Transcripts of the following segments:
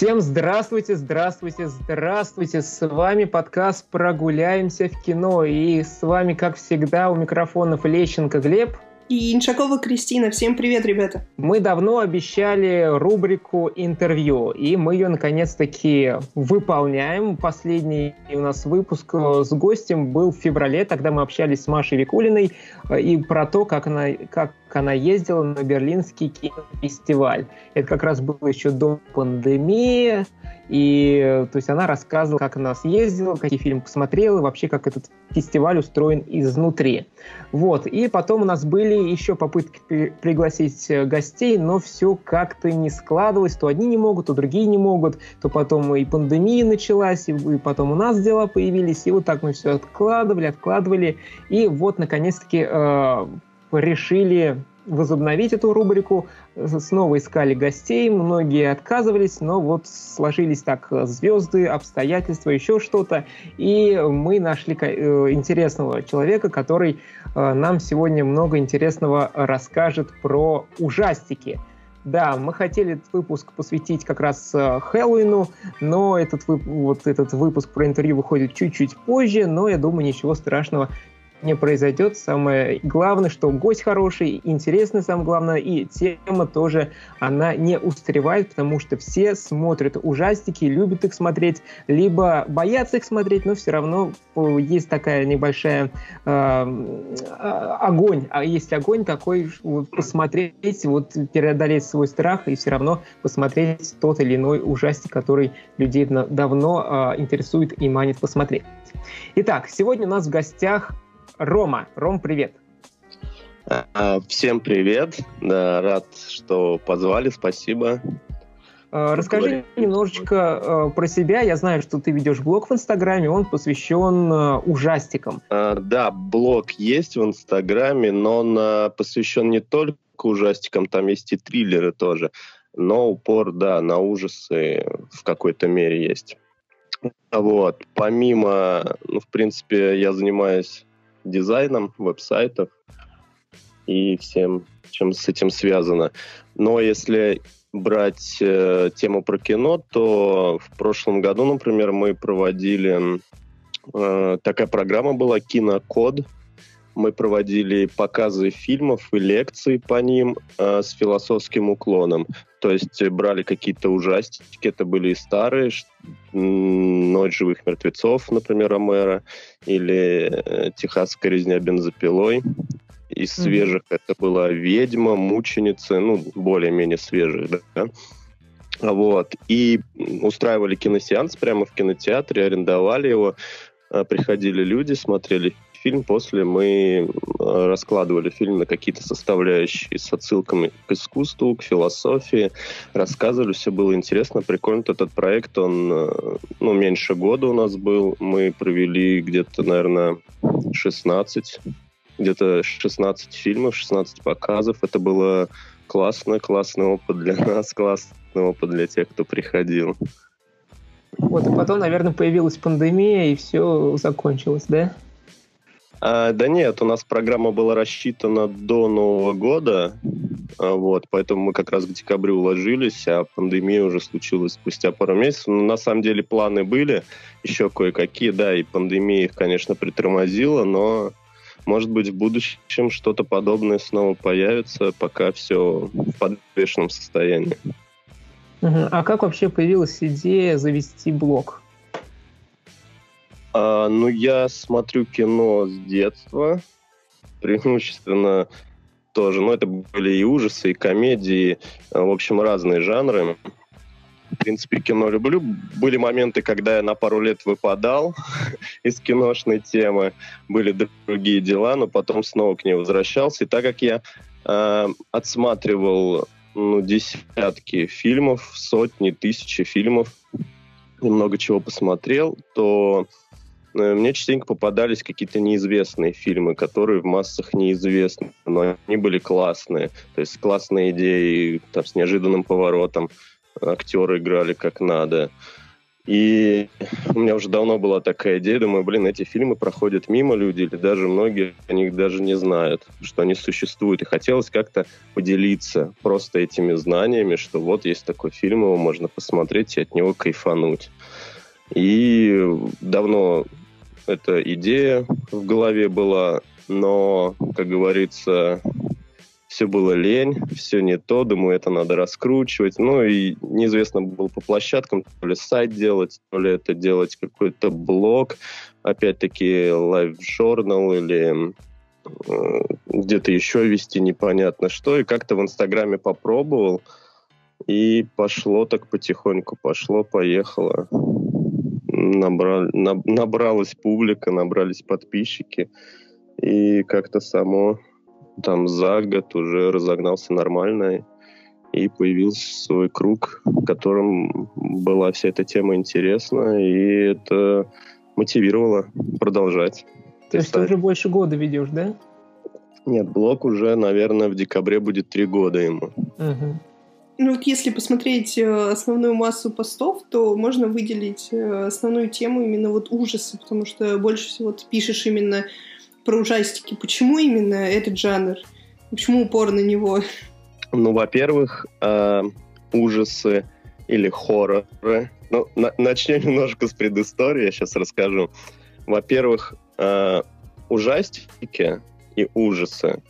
Всем здравствуйте, здравствуйте, здравствуйте. С вами подкаст «Прогуляемся в кино». И с вами, как всегда, у микрофонов Лещенко Глеб – и Иншакова Кристина. Всем привет, ребята. Мы давно обещали рубрику интервью, и мы ее наконец-таки выполняем. Последний у нас выпуск э, с гостем был в феврале, тогда мы общались с Машей Викулиной э, и про то, как она, как она ездила на Берлинский кинофестиваль. Это как раз было еще до пандемии, и то есть она рассказывала, как она съездила, какие фильмы посмотрела, вообще как этот фестиваль устроен изнутри. Вот. И потом у нас были еще попытки при пригласить э, гостей, но все как-то не складывалось. То одни не могут, то другие не могут. То потом и пандемия началась, и, и потом у нас дела появились. И вот так мы все откладывали, откладывали. И вот наконец-таки э, решили возобновить эту рубрику. Снова искали гостей, многие отказывались, но вот сложились так звезды, обстоятельства, еще что-то. И мы нашли э, интересного человека, который э, нам сегодня много интересного расскажет про ужастики. Да, мы хотели этот выпуск посвятить как раз э, Хэллоуину, но этот, вот этот выпуск про интервью выходит чуть-чуть позже, но я думаю, ничего страшного не произойдет. Самое главное, что гость хороший, интересный, самое главное, и тема тоже, она не устаревает, потому что все смотрят ужастики, любят их смотреть, либо боятся их смотреть, но все равно э, есть такая небольшая э, огонь, а есть огонь такой, вот, посмотреть, вот преодолеть свой страх и все равно посмотреть тот или иной ужастик, который людей давно э, интересует и манит посмотреть. Итак, сегодня у нас в гостях Рома. Ром, привет. А, всем привет. Да, рад, что позвали. Спасибо. А, расскажи немножечко э, про себя. Я знаю, что ты ведешь блог в Инстаграме, он посвящен э, ужастикам. Да, блог есть в Инстаграме, но он посвящен не только ужастикам, там есть и триллеры тоже. Но упор, да, на ужасы в какой-то мере есть. Вот. Помимо, ну, в принципе, я занимаюсь дизайном веб-сайтов и всем, чем с этим связано. Но если брать э, тему про кино, то в прошлом году, например, мы проводили э, такая программа была Кинокод. Мы проводили показы фильмов и лекции по ним э, с философским уклоном. То есть брали какие-то ужастики, это были и старые, «Ночь живых мертвецов», например, Ромера, или э, «Техасская резня бензопилой». Из mm-hmm. свежих это была «Ведьма», «Мученица», ну, более-менее свежих, да. Вот. И устраивали киносеанс прямо в кинотеатре, арендовали его, э, приходили люди, смотрели фильм, после мы э, раскладывали фильм на какие-то составляющие с отсылками к искусству, к философии, рассказывали, все было интересно, прикольно. Этот проект, он, э, ну, меньше года у нас был, мы провели где-то, наверное, 16, где-то 16 фильмов, 16 показов. Это было классно, классный опыт для нас, классный опыт для тех, кто приходил. Вот, и потом, наверное, появилась пандемия, и все закончилось, да? А, да нет, у нас программа была рассчитана до Нового года, а, вот, поэтому мы как раз к декабрю уложились, а пандемия уже случилась спустя пару месяцев. Но на самом деле планы были еще кое-какие, да, и пандемия их, конечно, притормозила, но может быть в будущем что-то подобное снова появится, пока все в подвешенном состоянии. А как вообще появилась идея завести блог? А, ну, я смотрю кино с детства, преимущественно тоже. Ну, это были и ужасы, и комедии, а, в общем, разные жанры. В принципе, кино люблю. Были моменты, когда я на пару лет выпадал из киношной темы, были другие дела, но потом снова к ней возвращался. И так как я э, отсматривал ну, десятки фильмов, сотни, тысячи фильмов, и много чего посмотрел, то мне частенько попадались какие-то неизвестные фильмы, которые в массах неизвестны, но они были классные. То есть классные идеи, там, с неожиданным поворотом, актеры играли как надо. И у меня уже давно была такая идея, думаю, блин, эти фильмы проходят мимо люди, или даже многие о них даже не знают, что они существуют. И хотелось как-то поделиться просто этими знаниями, что вот есть такой фильм, его можно посмотреть и от него кайфануть. И давно эта идея в голове была, но, как говорится, все было лень, все не то, думаю, это надо раскручивать. Ну и неизвестно было по площадкам, то ли сайт делать, то ли это делать какой-то блог, опять-таки лайв-журнал или э, где-то еще вести непонятно что. И как-то в Инстаграме попробовал, и пошло так потихоньку, пошло, поехало. Набрал, наб, набралась публика, набрались подписчики, и как-то само там за год уже разогнался нормально и появился свой круг, в котором была вся эта тема интересна, и это мотивировало продолжать. То есть ты уже больше года ведешь, да? Нет, блог уже, наверное, в декабре будет три года ему. Угу. Ну вот если посмотреть э, основную массу постов, то можно выделить э, основную тему именно вот ужасы, потому что больше всего ты пишешь именно про ужастики. Почему именно этот жанр? Почему упор на него? Ну, во-первых, э, ужасы или хорроры. Ну, на- начнем немножко с предыстории, я сейчас расскажу. Во-первых, э, ужастики и ужасы.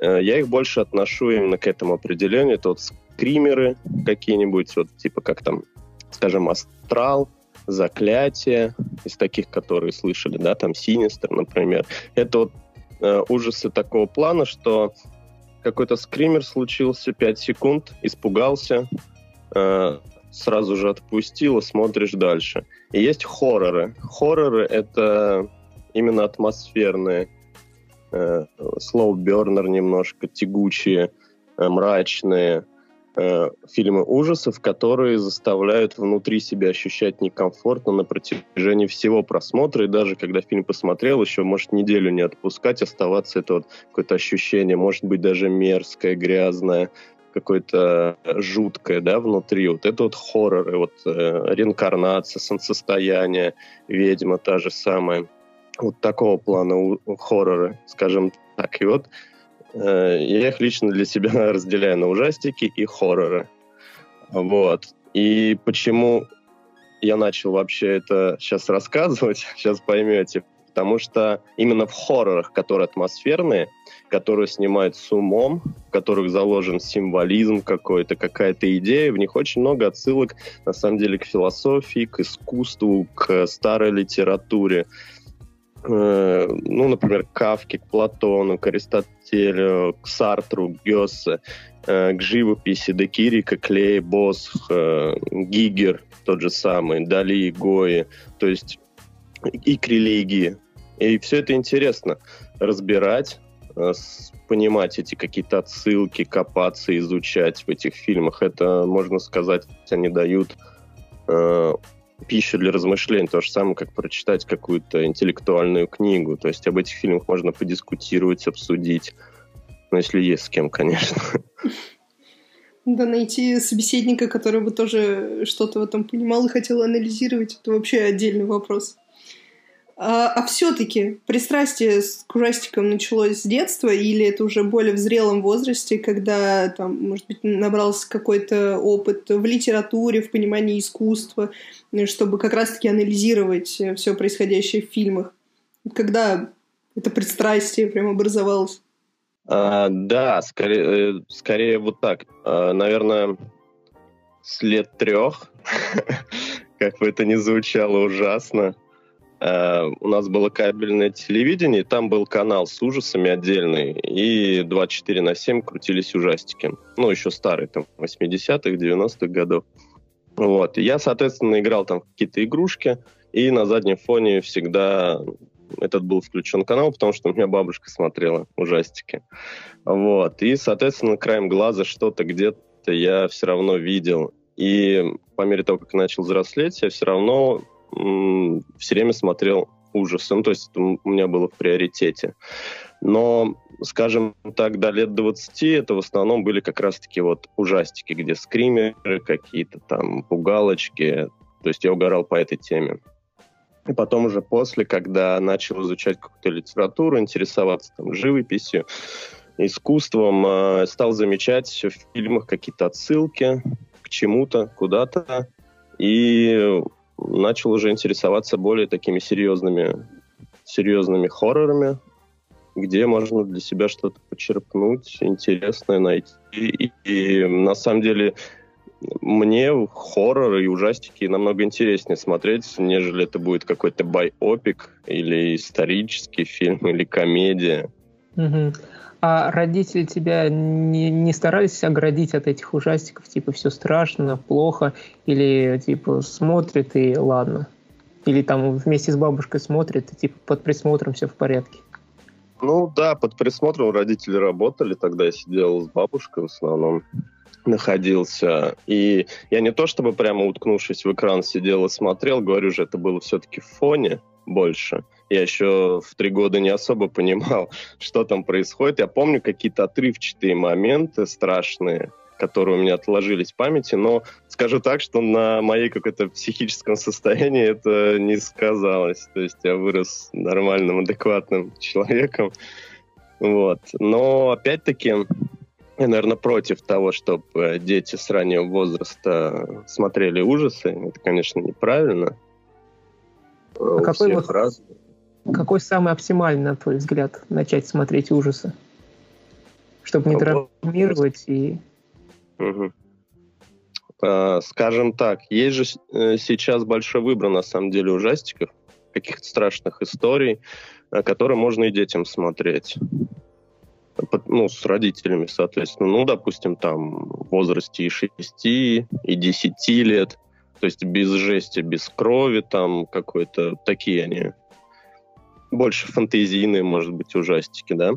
Э, я их больше отношу именно к этому определению. Это вот скримеры какие-нибудь, вот типа как там, скажем, астрал, заклятие, из таких, которые слышали, да, там Синистер, например. Это вот э, ужасы такого плана, что какой-то скример случился, 5 секунд, испугался, э, сразу же отпустил смотришь дальше. И есть хорроры. Хорроры — это именно атмосферные, э, slow burner немножко, тягучие, э, мрачные, э, фильмы ужасов, которые заставляют внутри себя ощущать некомфортно на протяжении всего просмотра, и даже когда фильм посмотрел, еще может неделю не отпускать, оставаться это вот какое-то ощущение, может быть даже мерзкое, грязное, какое-то жуткое, да, внутри. Вот это вот хорроры, вот э, реинкарнация, солнцестояние, ведьма та же самая. Вот такого плана у, хорроры, скажем так. И вот Э, я их лично для себя разделяю на ужастики и хорроры. Вот. И почему я начал вообще это сейчас рассказывать, сейчас поймете. Потому что именно в хоррорах, которые атмосферные, которые снимают с умом, в которых заложен символизм какой-то, какая-то идея, в них очень много отсылок, на самом деле, к философии, к искусству, к старой литературе. Э, ну, например, к Кавке, к Платону, к Аристотелю, к Сартру, к Гёссе, э, к живописи, Декирика, Клей, Босх, э, Гигер, тот же самый, Дали, Гои, то есть и к религии. И все это интересно разбирать, понимать эти какие-то отсылки, копаться, изучать в этих фильмах. Это, можно сказать, они дают пищу для размышлений, то же самое, как прочитать какую-то интеллектуальную книгу. То есть об этих фильмах можно подискутировать, обсудить. Ну, если есть с кем, конечно. Да, найти собеседника, который бы тоже что-то в этом понимал и хотел анализировать, это вообще отдельный вопрос. А, а все-таки пристрастие к ужастикам началось с детства или это уже более в зрелом возрасте, когда там, может быть, набрался какой-то опыт в литературе, в понимании искусства, чтобы как раз-таки анализировать все происходящее в фильмах? Когда это пристрастие прям образовалось? А, да, скорее, э, скорее вот так. А, наверное, с лет трех, как бы это ни звучало ужасно, Э, у нас было кабельное телевидение, там был канал с ужасами отдельный, и 24 на 7 крутились ужастики. Ну, еще старые, там, 80-х, 90-х годов. Вот. И я, соответственно, играл там какие-то игрушки, и на заднем фоне всегда этот был включен канал, потому что у меня бабушка смотрела ужастики. Вот. И, соответственно, краем глаза что-то где-то я все равно видел. И по мере того, как начал взрослеть, я все равно все время смотрел ужасы. Ну, то есть это у меня было в приоритете. Но, скажем так, до лет 20 это в основном были как раз-таки вот ужастики, где скримеры какие-то там, пугалочки, То есть я угорал по этой теме. И потом уже после, когда начал изучать какую-то литературу, интересоваться там живописью, искусством, э, стал замечать в фильмах какие-то отсылки к чему-то, куда-то, и начал уже интересоваться более такими серьезными, серьезными хоррорами, где можно для себя что-то почерпнуть, интересное найти. И, и на самом деле мне хорроры и ужастики намного интереснее смотреть, нежели это будет какой-то байопик или исторический фильм или комедия. Угу. А родители тебя не, не старались оградить от этих ужастиков? Типа все страшно, плохо? Или типа смотрят и ладно? Или там вместе с бабушкой смотрят и типа под присмотром все в порядке? Ну да, под присмотром родители работали, тогда я сидел с бабушкой в основном находился. И я не то чтобы прямо уткнувшись в экран сидел и смотрел, говорю же, это было все-таки в фоне больше. Я еще в три года не особо понимал, что там происходит. Я помню какие-то отрывчатые моменты страшные, которые у меня отложились в памяти, но скажу так, что на моей какой-то психическом состоянии это не сказалось. То есть я вырос нормальным, адекватным человеком. Вот. Но опять-таки я, наверное, против того, чтобы дети с раннего возраста смотрели ужасы. Это, конечно, неправильно. А У какой, вот, разный. Какой самый оптимальный, на твой взгляд, начать смотреть ужасы? Чтобы не травмировать и... Угу. А, скажем так, есть же э, сейчас большой выбор, на самом деле, ужастиков, каких-то страшных историй, которые можно и детям смотреть. Ну, с родителями, соответственно, ну, допустим, там в возрасте и 6, и 10 лет, то есть без жести, без крови, там какой-то, такие они, больше фантазийные, может быть, ужастики, да.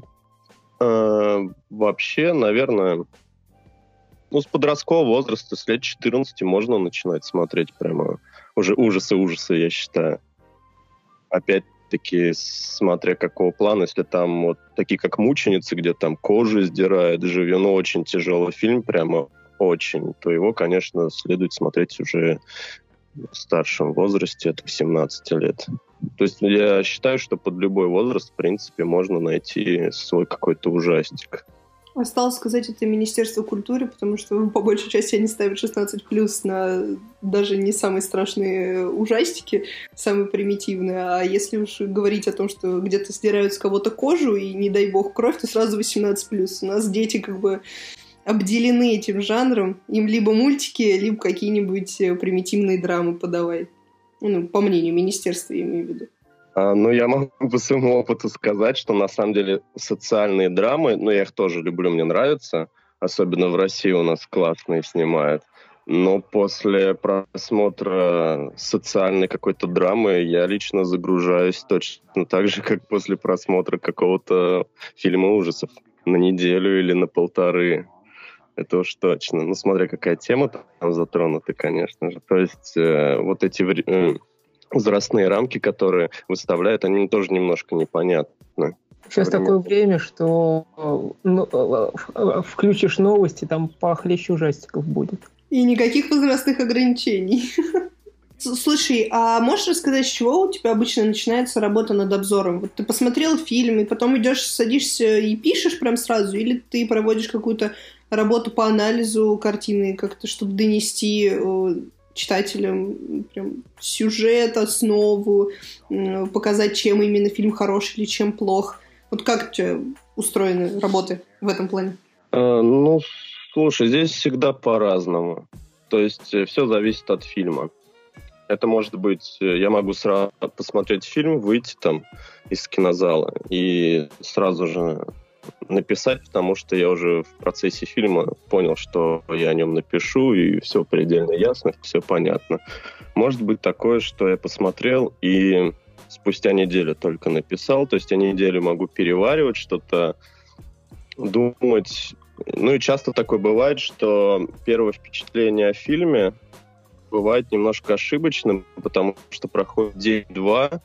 А, вообще, наверное, ну, с подросткового возраста, с лет 14 можно начинать смотреть прямо уже ужасы-ужасы, я считаю. Опять таки, смотря какого плана, если там вот такие как «Мученицы», где там кожу сдирает, живем, ну, очень тяжелый фильм, прямо очень, то его, конечно, следует смотреть уже в старшем возрасте, от 18 лет. То есть я считаю, что под любой возраст, в принципе, можно найти свой какой-то ужастик. Осталось сказать это Министерство культуры, потому что по большей части они ставят 16 плюс на даже не самые страшные ужастики, самые примитивные. А если уж говорить о том, что где-то стирают с кого-то кожу и, не дай бог, кровь, то сразу 18 плюс. У нас дети как бы обделены этим жанром. Им либо мультики, либо какие-нибудь э, примитивные драмы подавай. Ну, по мнению министерства, я имею в виду. А, ну, я могу по своему опыту сказать, что на самом деле социальные драмы, ну, я их тоже люблю, мне нравятся, особенно в России у нас классные снимают. Но после просмотра социальной какой-то драмы я лично загружаюсь точно так же, как после просмотра какого-то фильма ужасов на неделю или на полторы. Это уж точно. Ну, смотря какая тема там затронута, конечно же. То есть э, вот эти э, возрастные рамки, которые выставляют, они тоже немножко непонятны. Сейчас такое время, что ну, э, э, включишь новости, там похлеще ужастиков будет. И никаких возрастных ограничений. Слушай, а можешь рассказать, с чего у тебя обычно начинается работа над обзором? Вот ты посмотрел фильм, и потом идешь, садишься и пишешь прям сразу, или ты проводишь какую-то работу по анализу картины, как-то, чтобы донести э, читателям прям сюжет, основу, показать, чем именно фильм хорош или чем плох. Вот как у тебя устроены работы в этом плане? А, ну, слушай, здесь всегда по-разному. То есть э, все зависит от фильма. Это может быть, э, я могу сразу посмотреть фильм, выйти там из кинозала и сразу же написать, потому что я уже в процессе фильма понял, что я о нем напишу, и все предельно ясно, все понятно. Может быть такое, что я посмотрел и спустя неделю только написал, то есть я неделю могу переваривать что-то, думать. Ну и часто такое бывает, что первое впечатление о фильме бывает немножко ошибочным, потому что проходит день-два,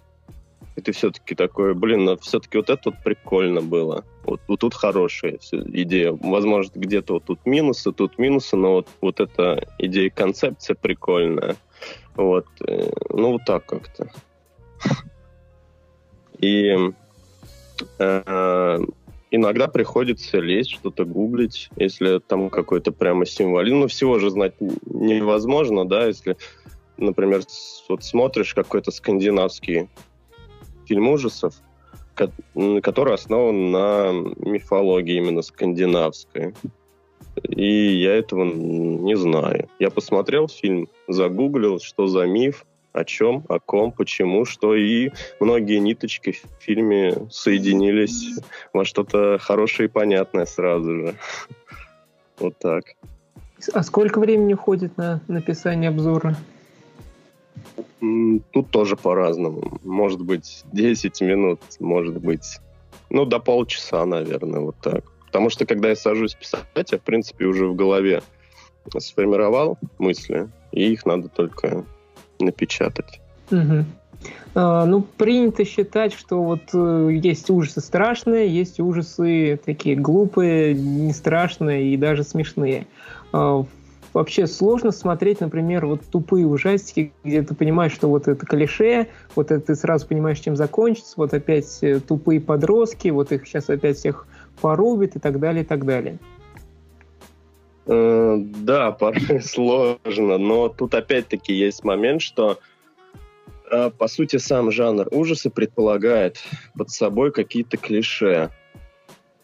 и ты все-таки такой, блин, ну все-таки вот это вот прикольно было. Вот, вот тут хорошая идея. Возможно, где-то вот тут минусы, тут минусы, но вот, вот эта идея, концепция прикольная. Вот. Э, ну, вот так как-то. И э, иногда приходится лезть, что-то гуглить, если там какой-то прямо символизм. Ну, всего же знать невозможно, да, если, например, вот смотришь какой-то скандинавский фильм ужасов, который основан на мифологии именно скандинавской. И я этого не знаю. Я посмотрел фильм, загуглил, что за миф, о чем, о ком, почему, что, и многие ниточки в фильме соединились во что-то хорошее и понятное сразу же. Вот так. А сколько времени уходит на написание обзора? Тут тоже по-разному. Может быть, 10 минут, может быть, ну, до полчаса, наверное, вот так. Потому что, когда я сажусь писать, я, в принципе, уже в голове сформировал мысли, и их надо только напечатать. Угу. А, ну, принято считать, что вот э, есть ужасы страшные, есть ужасы такие глупые, не страшные и даже смешные. А, вообще сложно смотреть, например, вот тупые ужастики, где ты понимаешь, что вот это клише, вот это ты сразу понимаешь, чем закончится, вот опять э, тупые подростки, вот их сейчас опять всех порубят и так далее, и так далее. Э, да, порой сложно, но тут опять-таки есть момент, что э, по сути сам жанр ужасы предполагает под собой какие-то клише,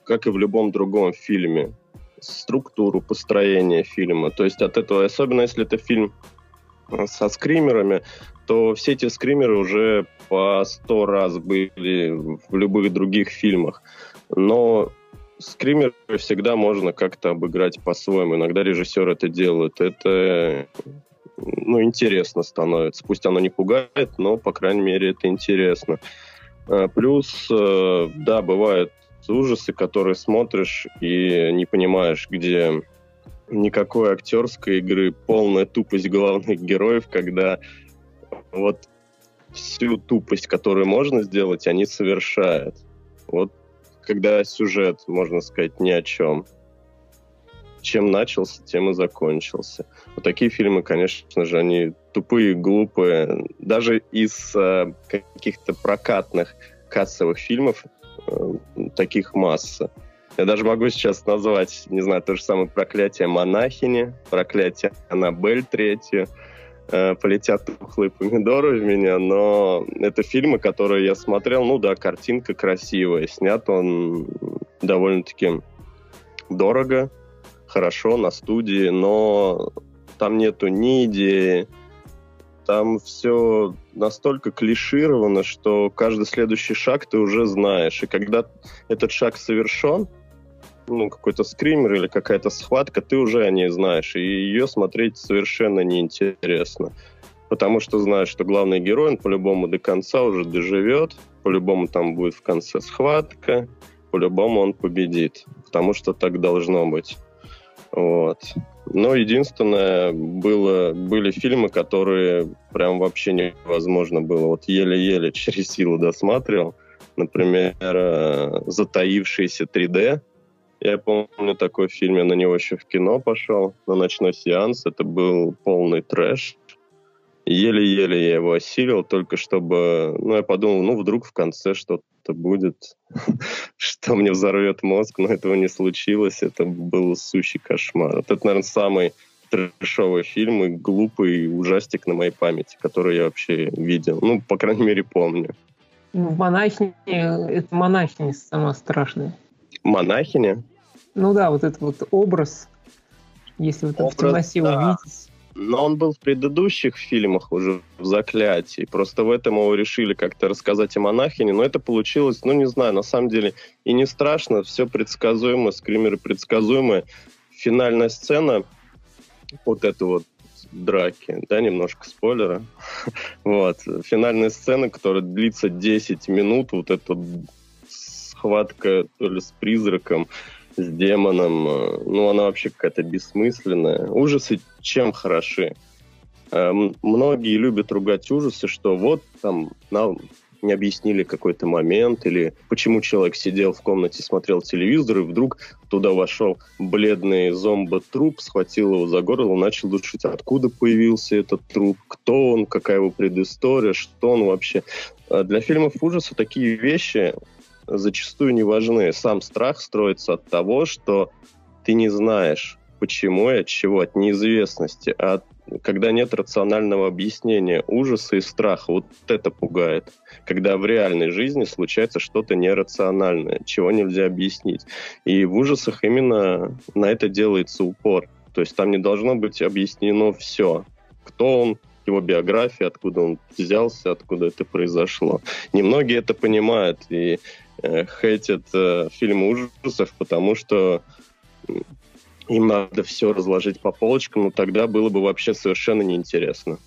как и в любом другом фильме. Структуру, построение фильма. То есть от этого, особенно если это фильм э, со скримерами, то все эти скримеры уже по сто раз были в любых других фильмах. Но скримеры всегда можно как-то обыграть по-своему. Иногда режиссер это делает. Это ну, интересно становится. Пусть оно не пугает, но, по крайней мере, это интересно. А, плюс, э, да, бывают ужасы, которые смотришь и не понимаешь, где никакой актерской игры, полная тупость главных героев, когда вот всю тупость, которую можно сделать, они совершают. Вот когда сюжет, можно сказать, ни о чем. Чем начался, тем и закончился. Вот такие фильмы, конечно же, они тупые, глупые. Даже из э, каких-то прокатных кассовых фильмов таких масса. Я даже могу сейчас назвать, не знаю, то же самое «Проклятие монахини», «Проклятие Аннабель» третью, э, полетят тухлые помидоры в меня, но это фильмы, которые я смотрел, ну да, картинка красивая, снят он довольно-таки дорого, хорошо, на студии, но там нету ни идеи, там все настолько клишировано, что каждый следующий шаг ты уже знаешь. И когда этот шаг совершен, ну, какой-то скример или какая-то схватка, ты уже о ней знаешь, и ее смотреть совершенно неинтересно. Потому что знаешь, что главный герой, он по-любому до конца уже доживет, по-любому там будет в конце схватка, по-любому он победит, потому что так должно быть. Вот. Но единственное, было, были фильмы, которые прям вообще невозможно было. Вот еле-еле через силу досматривал. Например, э, «Затаившийся 3D», я помню такой фильм, я на него еще в кино пошел, на ночной сеанс. Это был полный трэш. Еле-еле я его осилил, только чтобы... Ну, я подумал, ну, вдруг в конце что-то будет, что мне взорвет мозг, но этого не случилось. Это был сущий кошмар. Вот это, наверное, самый трэшовый фильм и глупый ужастик на моей памяти, который я вообще видел. Ну, по крайней мере, помню. Ну, монахиня, это монахиня самая страшная. Монахиня? Ну да, вот этот вот образ, если вот образ, в темноте да. увидеть. Но он был в предыдущих фильмах уже в «Заклятии». Просто в этом его решили как-то рассказать о монахине. Но это получилось, ну, не знаю, на самом деле и не страшно. Все предсказуемо, скримеры предсказуемые. Финальная сцена, вот это вот драки, да, немножко спойлера. вот. Финальная сцена, которая длится 10 минут, вот эта схватка то ли с призраком, с демоном. Э, ну, она вообще какая-то бессмысленная. Ужасы чем хороши? Э, многие любят ругать ужасы, что вот там на, не объяснили какой-то момент, или почему человек сидел в комнате, смотрел телевизор, и вдруг туда вошел бледный зомбо-труп, схватил его за горло, начал душить. Откуда появился этот труп, кто он, какая его предыстория, что он вообще. А для фильмов ужаса такие вещи зачастую не важны. Сам страх строится от того, что ты не знаешь, почему и от чего, от неизвестности, а когда нет рационального объяснения ужаса и страха, вот это пугает. Когда в реальной жизни случается что-то нерациональное, чего нельзя объяснить. И в ужасах именно на это делается упор. То есть там не должно быть объяснено все. Кто он, его биография, откуда он взялся, откуда это произошло. Немногие это понимают и хейтят э, фильмы ужасов, потому что им надо все разложить по полочкам, но тогда было бы вообще совершенно неинтересно.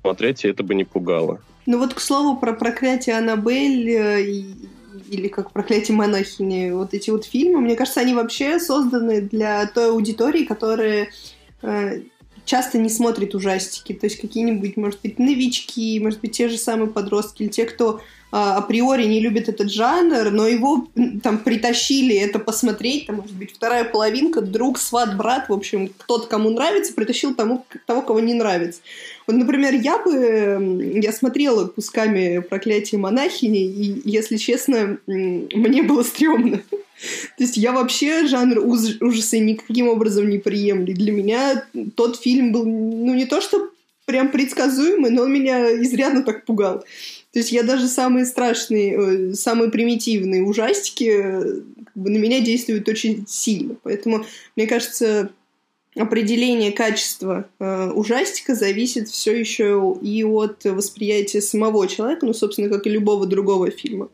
Смотреть, и это бы не пугало. Ну вот, к слову, про проклятие Аннабель э, или как проклятие монахини, вот эти вот фильмы, мне кажется, они вообще созданы для той аудитории, которая э, часто не смотрит ужастики. То есть какие-нибудь, может быть, новички, может быть, те же самые подростки, или те, кто а, априори не любит этот жанр, но его там притащили это посмотреть, там, может быть, вторая половинка, друг, сват, брат, в общем, кто-то, кому нравится, притащил тому, того, кого не нравится. Например, я бы, я смотрела кусками «Проклятие монахини», и, если честно, мне было стрёмно. То есть я вообще жанр ужаса никаким образом не приемлю. Для меня тот фильм был, ну, не то что прям предсказуемый, но он меня изрядно так пугал. То есть я даже самые страшные, э, самые примитивные ужастики э, как бы, на меня действуют очень сильно. Поэтому, мне кажется, определение качества э, ужастика зависит все еще и от восприятия самого человека, ну, собственно, как и любого другого фильма.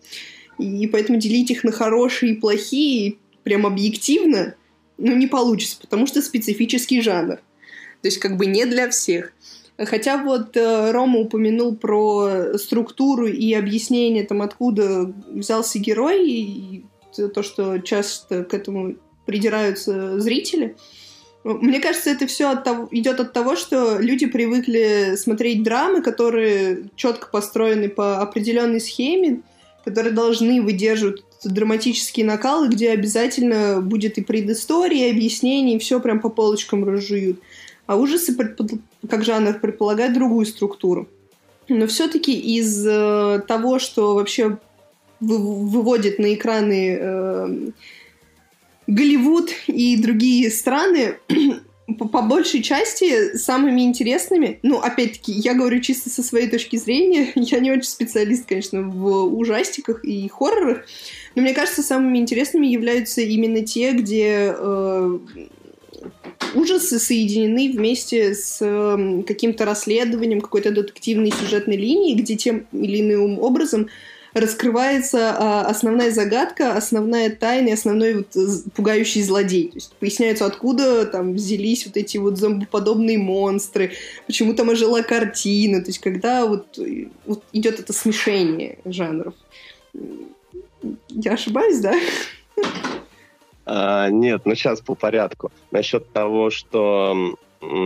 И поэтому делить их на хорошие и плохие прям объективно, ну, не получится, потому что специфический жанр. То есть как бы не для всех. Хотя вот э, Рома упомянул про структуру и объяснение, там, откуда взялся герой, и то, что часто к этому придираются зрители. Мне кажется, это все от того, идет от того, что люди привыкли смотреть драмы, которые четко построены по определенной схеме, которые должны выдерживать драматические накалы, где обязательно будет и предыстория, и объяснение, и все прям по полочкам разжуют. А ужасы как жанр предполагают другую структуру. Но все-таки из э, того, что вообще выводит на экраны э, Голливуд и другие страны, по, большей части самыми интересными, ну, опять-таки, я говорю чисто со своей точки зрения, я не очень специалист, конечно, в ужастиках и хоррорах, но мне кажется, самыми интересными являются именно те, где э, ужасы соединены вместе с э, каким-то расследованием, какой-то детективной сюжетной линией, где тем или иным образом раскрывается а, основная загадка, основная тайна, основной вот пугающий злодей. То есть поясняется, откуда там взялись вот эти вот зомбоподобные монстры, почему там ожила картина. То есть когда вот, вот идет это смешение жанров. Я ошибаюсь, да? А, нет, ну сейчас по порядку. Насчет того, что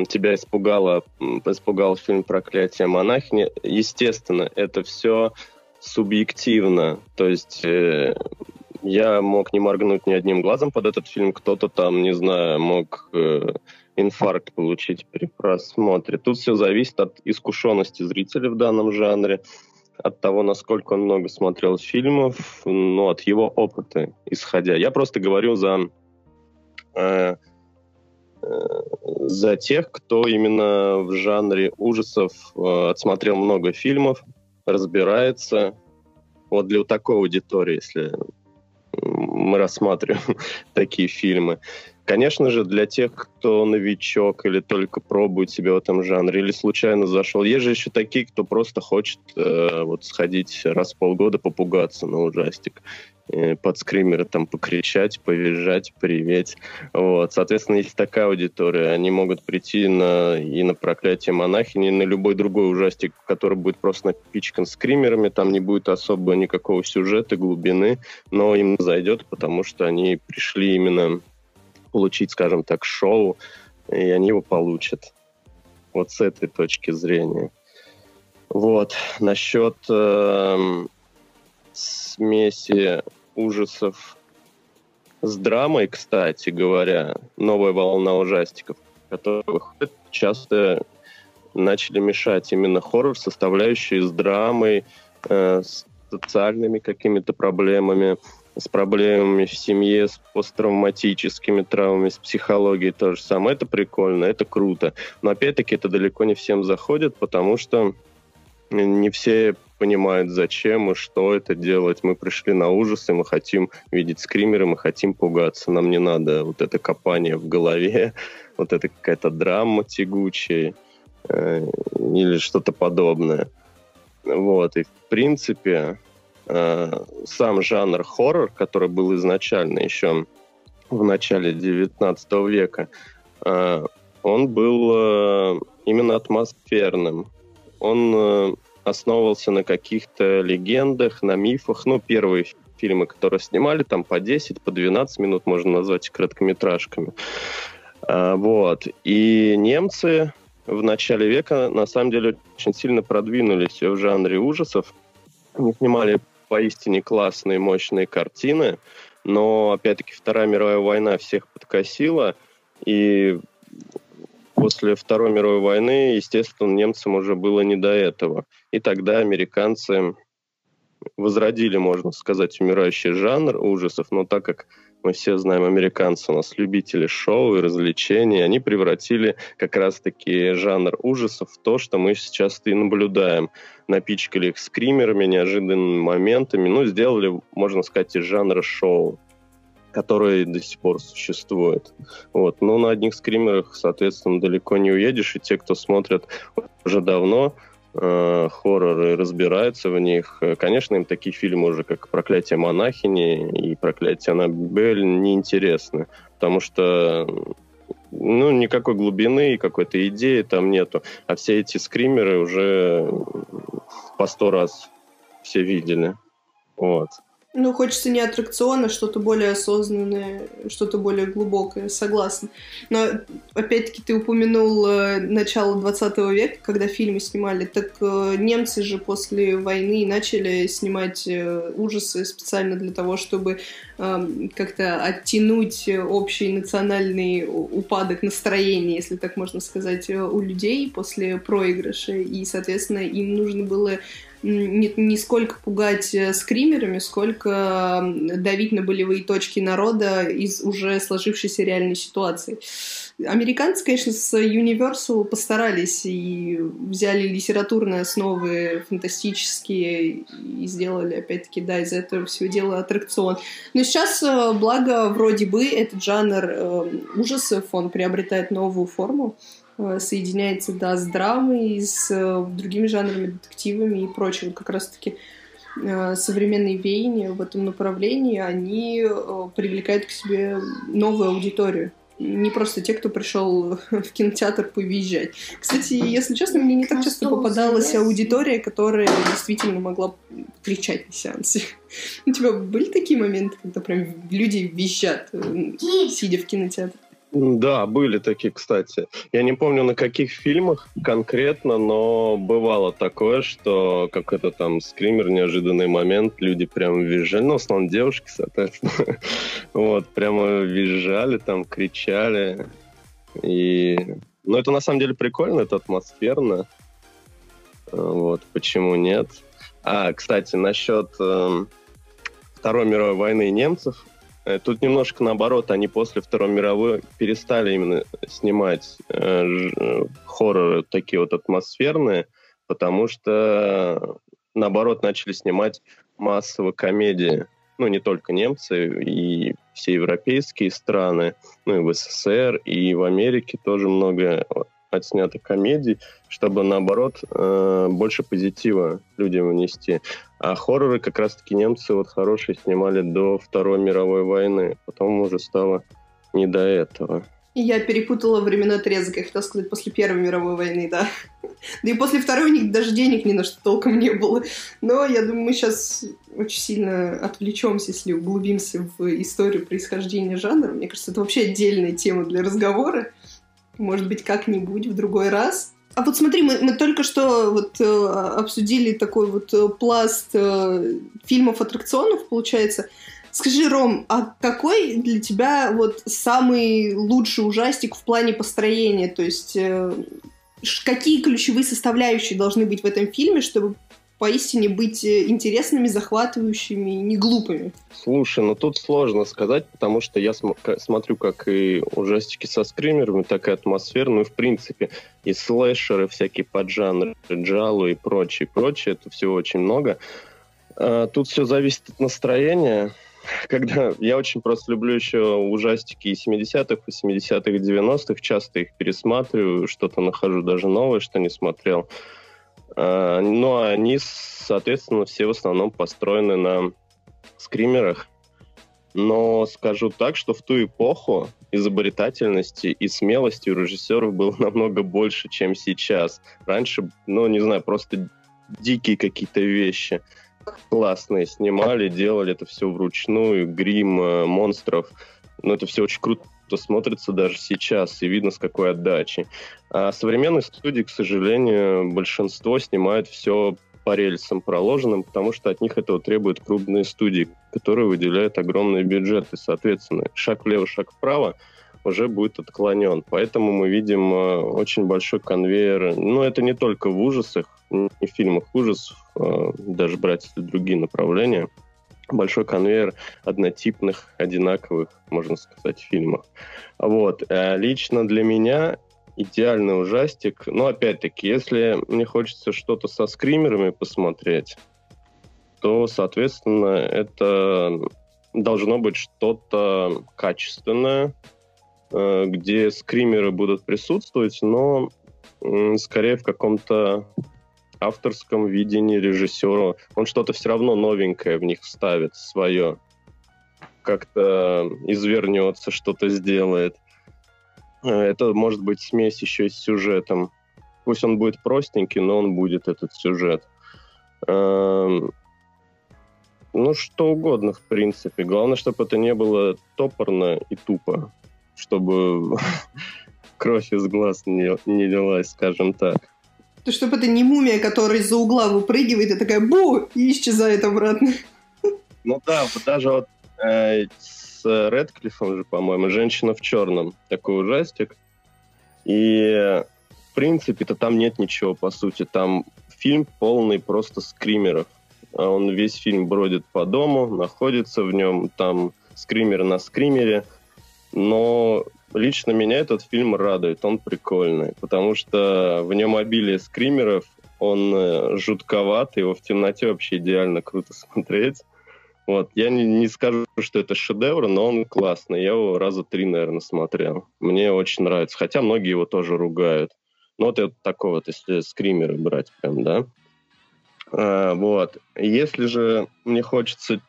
тебя испугало, испугал фильм «Проклятие монахини», естественно, это все субъективно. То есть э, я мог не моргнуть ни одним глазом под этот фильм, кто-то там, не знаю, мог э, инфаркт получить при просмотре. Тут все зависит от искушенности зрителя в данном жанре от того, насколько он много смотрел фильмов, ну, от его опыта исходя. Я просто говорю за, э, э, за тех, кто именно в жанре ужасов э, отсмотрел много фильмов, разбирается. Вот для такой аудитории, если мы рассматриваем такие фильмы. Конечно же, для тех, кто новичок или только пробует себя в этом жанре, или случайно зашел. Есть же еще такие, кто просто хочет э, вот сходить раз в полгода попугаться на ужастик. Э, под скримеры там покричать, повизжать, приветь. Вот. Соответственно, есть такая аудитория. Они могут прийти на, и на проклятие монахини, и на любой другой ужастик, который будет просто напичкан скримерами, там не будет особо никакого сюжета, глубины, но им зайдет, потому что они пришли именно получить, скажем так, шоу, и они его получат. Вот с этой точки зрения. Вот. Насчет э, смеси ужасов с драмой, кстати говоря, новая волна ужастиков, которые часто начали мешать именно хоррор, составляющие с драмой, э, с социальными какими-то проблемами, с проблемами в семье, с посттравматическими травмами, с психологией то же самое. Это прикольно, это круто. Но опять-таки это далеко не всем заходит, потому что не все понимают, зачем и что это делать. Мы пришли на ужасы, мы хотим видеть скримеры, мы хотим пугаться. Нам не надо вот это копание в голове, вот это какая-то драма тягучая э, или что-то подобное. Вот, и в принципе э, сам жанр хоррор, который был изначально еще в начале 19 века, э, он был э, именно атмосферным. Он э, основывался на каких-то легендах, на мифах. Ну, первые фильмы, которые снимали, там по 10, по 12 минут можно назвать короткометражками. А, вот. И немцы в начале века на самом деле очень сильно продвинулись в жанре ужасов. Они снимали поистине классные, мощные картины, но, опять-таки, Вторая мировая война всех подкосила, и после Второй мировой войны, естественно, немцам уже было не до этого. И тогда американцы возродили, можно сказать, умирающий жанр ужасов, но так как мы все знаем американцы, у нас любители шоу и развлечений, они превратили как раз-таки жанр ужасов в то, что мы сейчас и наблюдаем. Напичкали их скримерами, неожиданными моментами, ну, сделали, можно сказать, из жанра шоу который до сих пор существует. Вот. Но на одних скримерах, соответственно, далеко не уедешь, и те, кто смотрят уже давно, э, хорроры разбираются в них. Конечно, им такие фильмы уже, как «Проклятие монахини» и «Проклятие Аннабель» неинтересны, потому что ну, никакой глубины и какой-то идеи там нету. А все эти скримеры уже по сто раз все видели. Вот. Ну, хочется не аттракциона, что-то более осознанное, что-то более глубокое, согласна. Но, опять-таки, ты упомянул э, начало 20 века, когда фильмы снимали. Так э, немцы же после войны начали снимать э, ужасы специально для того, чтобы э, как-то оттянуть общий национальный упадок настроения, если так можно сказать, э, у людей после проигрыша. И, соответственно, им нужно было не, не сколько пугать э, скримерами, сколько давить на болевые точки народа из уже сложившейся реальной ситуации. Американцы, конечно, с Universal постарались и взяли литературные основы фантастические и сделали, опять-таки, да, из этого всего дела аттракцион. Но сейчас, э, благо, вроде бы этот жанр э, ужасов, он приобретает новую форму. Э, соединяется, да, с драмой, с э, другими жанрами, детективами и прочим. Как раз-таки э, современные веяния в этом направлении, они привлекают к себе новую аудиторию. Не просто те, кто пришел в кинотеатр повизжать. Кстати, если честно, мне не так часто попадалась аудитория, которая действительно могла кричать на сеансе. У тебя были такие моменты, когда прям люди визжат, сидя в кинотеатре? Да, были такие, кстати. Я не помню, на каких фильмах конкретно, но бывало такое, что как это там скример, неожиданный момент, люди прям визжали, ну, в основном девушки, соответственно, вот, прямо визжали, там, кричали, и... Ну, это на самом деле прикольно, это атмосферно, вот, почему нет. А, кстати, насчет э, Второй мировой войны и немцев, тут немножко наоборот, они после Второй мировой перестали именно снимать э, э, хорроры такие вот атмосферные, потому что наоборот начали снимать массово комедии. Ну, не только немцы, и все европейские страны, ну и в СССР, и в Америке тоже много отснято комедий, чтобы, наоборот, э, больше позитива людям внести. А хорроры как раз-таки немцы вот хорошие снимали до Второй мировой войны. Потом уже стало не до этого. Я перепутала временной отрезок, я хотела сказать, после Первой мировой войны, да. Да и после Второй у них даже денег ни на что толком не было. Но я думаю, мы сейчас очень сильно отвлечемся, если углубимся в историю происхождения жанра. Мне кажется, это вообще отдельная тема для разговора. Может быть, как-нибудь в другой раз. А вот смотри, мы, мы только что вот э, обсудили такой вот э, пласт э, фильмов-аттракционов, получается. Скажи, Ром, а какой для тебя вот самый лучший ужастик в плане построения? То есть э, какие ключевые составляющие должны быть в этом фильме, чтобы поистине быть э, интересными, захватывающими, не глупыми. Слушай, ну тут сложно сказать, потому что я см- смотрю как и ужастики со скримерами, так и атмосферную, в принципе, и слэшеры, всякие поджанры, джалу и прочее, прочее, это всего очень много. А, тут все зависит от настроения. Когда я очень просто люблю еще ужастики и 70-х, и 70-х, и 90-х, часто их пересматриваю, что-то нахожу даже новое, что не смотрел. А, но они, соответственно, все в основном построены на скримерах. Но скажу так, что в ту эпоху изобретательности и смелости у режиссеров было намного больше, чем сейчас. Раньше, ну, не знаю, просто дикие какие-то вещи классные снимали, делали это все вручную, грим э, монстров. Ну, это все очень круто смотрится даже сейчас, и видно, с какой отдачей. А современные студии, к сожалению, большинство снимают все по рельсам проложенным, потому что от них этого требуют крупные студии, которые выделяют огромные бюджеты. Соответственно, шаг влево, шаг вправо уже будет отклонен. Поэтому мы видим э, очень большой конвейер. Но ну, это не только в ужасах, не в фильмах ужасов, э, даже брать другие направления – большой конвейер однотипных, одинаковых, можно сказать, фильмов. Вот. Э, лично для меня идеальный ужастик. Но опять-таки, если мне хочется что-то со скримерами посмотреть, то, соответственно, это должно быть что-то качественное, э, где скримеры будут присутствовать, но скорее в каком-то авторском видении режиссера. Он что-то все равно новенькое в них вставит, свое. Как-то извернется, что-то сделает. Э, это может быть смесь еще и с сюжетом. Пусть он будет простенький, но он будет этот сюжет. Эм, ну, что угодно, в принципе. Главное, чтобы это не было топорно и тупо. Чтобы кровь из глаз не, не лилась, скажем так. То, чтобы это не мумия, которая из-за угла выпрыгивает и такая бу и исчезает обратно. Ну да, даже вот э, с Редклиффом же, по-моему, «Женщина в черном», такой ужастик. И в принципе-то там нет ничего, по сути. Там фильм полный просто скримеров. А он весь фильм бродит по дому, находится в нем, там скример на скримере. Но Лично меня этот фильм радует, он прикольный, потому что в нем обилие скримеров, он э, жутковат, его в темноте вообще идеально круто смотреть. Вот. Я не, не скажу, что это шедевр, но он классный. Я его раза три, наверное, смотрел. Мне очень нравится. Хотя многие его тоже ругают. Ну, вот это такое вот, если скримеры брать прям, да. А, вот. Если же мне хочется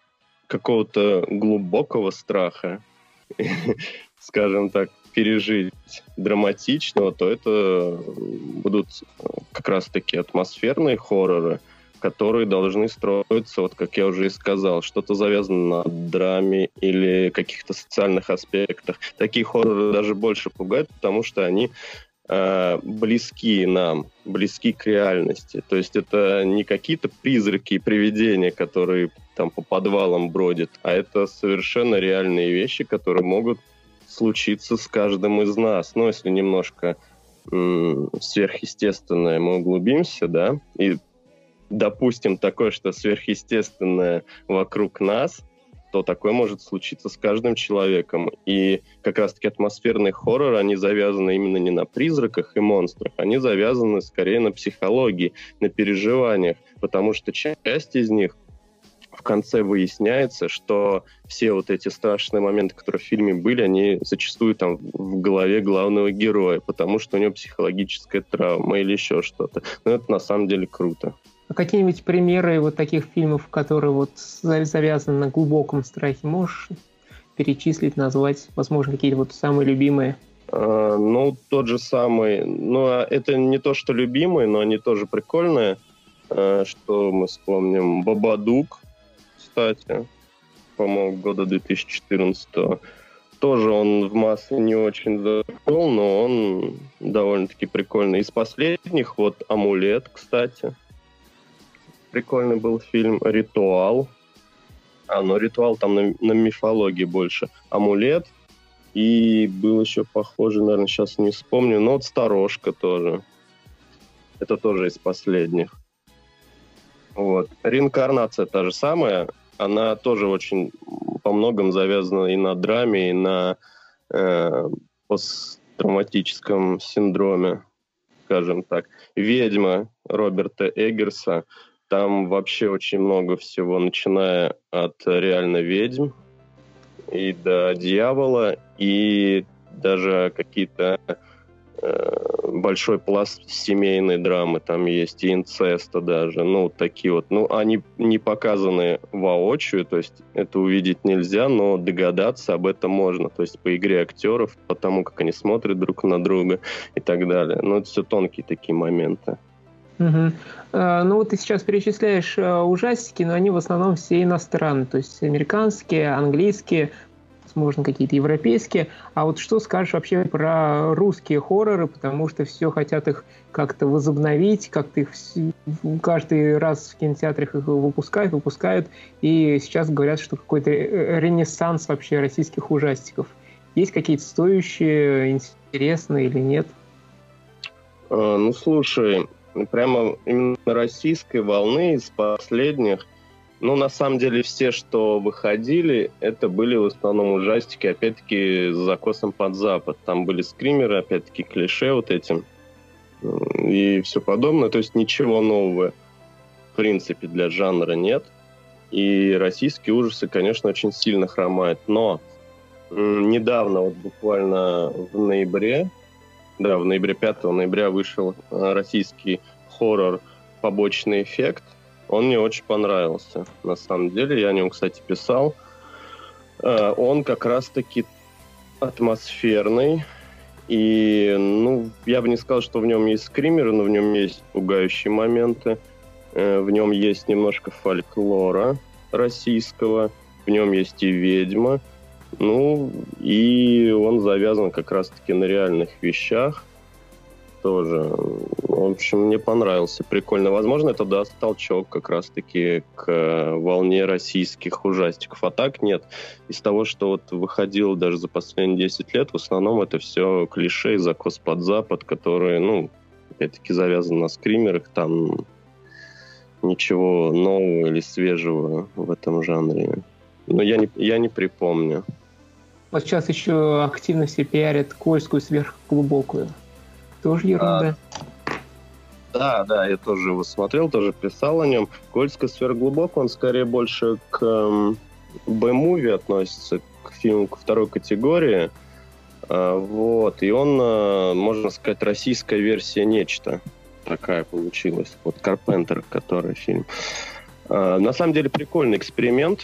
какого-то глубокого страха, скажем так, пережить драматичного, то это будут как раз-таки атмосферные хорроры, которые должны строиться, вот как я уже и сказал, что-то завязано на драме или каких-то социальных аспектах. Такие хорроры даже больше пугают, потому что они э, близки нам, близки к реальности. То есть это не какие-то призраки и привидения, которые там по подвалам бродят, а это совершенно реальные вещи, которые могут случиться с каждым из нас. Ну, если немножко сверхъестественное мы углубимся, да, и допустим такое, что сверхъестественное вокруг нас, то такое может случиться с каждым человеком. И как раз-таки атмосферный хоррор, они завязаны именно не на призраках и монстрах, они завязаны скорее на психологии, на переживаниях, потому что часть из них в конце выясняется, что все вот эти страшные моменты, которые в фильме были, они зачастую там в голове главного героя, потому что у него психологическая травма или еще что-то. Но это на самом деле круто. А какие-нибудь примеры вот таких фильмов, которые вот завязаны на глубоком страхе, можешь перечислить, назвать, возможно, какие-то вот самые любимые? А, ну, тот же самый, ну, а это не то, что любимые, но они тоже прикольные. А, что мы вспомним? Бабадук, кстати, по-моему, года 2014 тоже он в массы не очень зашел, но он довольно-таки прикольный. Из последних вот «Амулет», кстати. Прикольный был фильм «Ритуал». А, ну «Ритуал» там на, на мифологии больше. «Амулет», и был еще похожий, наверное, сейчас не вспомню, но вот «Сторожка» тоже. Это тоже из последних. Вот. Реинкарнация та же самая. Она тоже очень по многом завязана и на драме, и на э, посттравматическом синдроме, скажем так. «Ведьма» Роберта Эггерса. Там вообще очень много всего, начиная от реально ведьм и до дьявола, и даже какие-то большой пласт семейной драмы там есть, и инцеста даже, ну, такие вот. Ну, они не показаны воочию, то есть это увидеть нельзя, но догадаться об этом можно, то есть по игре актеров, по тому, как они смотрят друг на друга и так далее. Ну, это все тонкие такие моменты. Угу. Ну вот ты сейчас перечисляешь а, ужастики, но они в основном все иностранные, то есть американские, английские возможно, какие-то европейские. А вот что скажешь вообще про русские хорроры, потому что все хотят их как-то возобновить, как-то их каждый раз в кинотеатрах их выпускают, выпускают, и сейчас говорят, что какой-то ренессанс вообще российских ужастиков. Есть какие-то стоящие, интересные или нет? А, ну, слушай, прямо именно российской волны из последних ну, на самом деле, все, что выходили, это были в основном ужастики, опять-таки, с закосом под запад. Там были скримеры, опять-таки, клише вот этим и все подобное. То есть ничего нового, в принципе, для жанра нет. И российские ужасы, конечно, очень сильно хромают. Но недавно, вот буквально в ноябре, да, в ноябре 5 ноября вышел э, российский хоррор «Побочный эффект», он мне очень понравился, на самом деле. Я о нем, кстати, писал. Э, он как раз-таки атмосферный. И, ну, я бы не сказал, что в нем есть скримеры, но в нем есть пугающие моменты. Э, в нем есть немножко фольклора российского. В нем есть и ведьма. Ну, и он завязан как раз-таки на реальных вещах тоже. В общем, мне понравился. Прикольно. Возможно, это даст толчок как раз-таки к э, волне российских ужастиков. А так нет. Из того, что вот выходило даже за последние 10 лет, в основном это все клише и закос под запад, которые, ну, опять-таки завязаны на скримерах, там ничего нового или свежего в этом жанре. Но я не, я не припомню. Вот сейчас еще активно все пиарят Кольскую сверхглубокую. Тоже ерунда. А, да, да, я тоже его смотрел, тоже писал о нем. Кольска сверхглубоко, он скорее больше к эм, B-муви относится, к фильму второй категории. А, вот, и он, а, можно сказать, российская версия «Нечто». Такая получилась. Вот «Карпентер», который фильм. А, на самом деле прикольный эксперимент.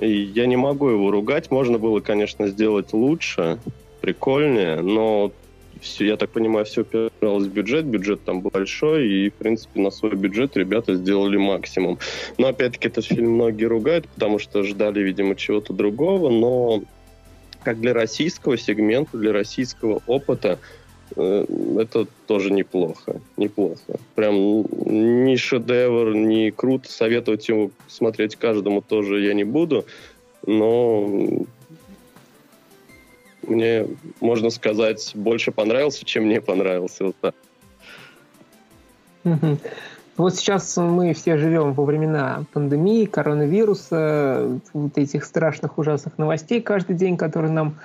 Я не могу его ругать. Можно было, конечно, сделать лучше, прикольнее, но все, я так понимаю, все упиралось в бюджет, бюджет там большой, и, в принципе, на свой бюджет ребята сделали максимум. Но, опять-таки, этот фильм многие ругают, потому что ждали, видимо, чего-то другого, но как для российского сегмента, для российского опыта, э, это тоже неплохо. Неплохо. Прям ни шедевр, ни круто. Советовать его смотреть каждому тоже я не буду. Но мне, можно сказать, больше понравился, чем мне понравился. Вот так. Вот сейчас мы все живем во времена пандемии, коронавируса, вот этих страшных ужасных новостей каждый день, которые нам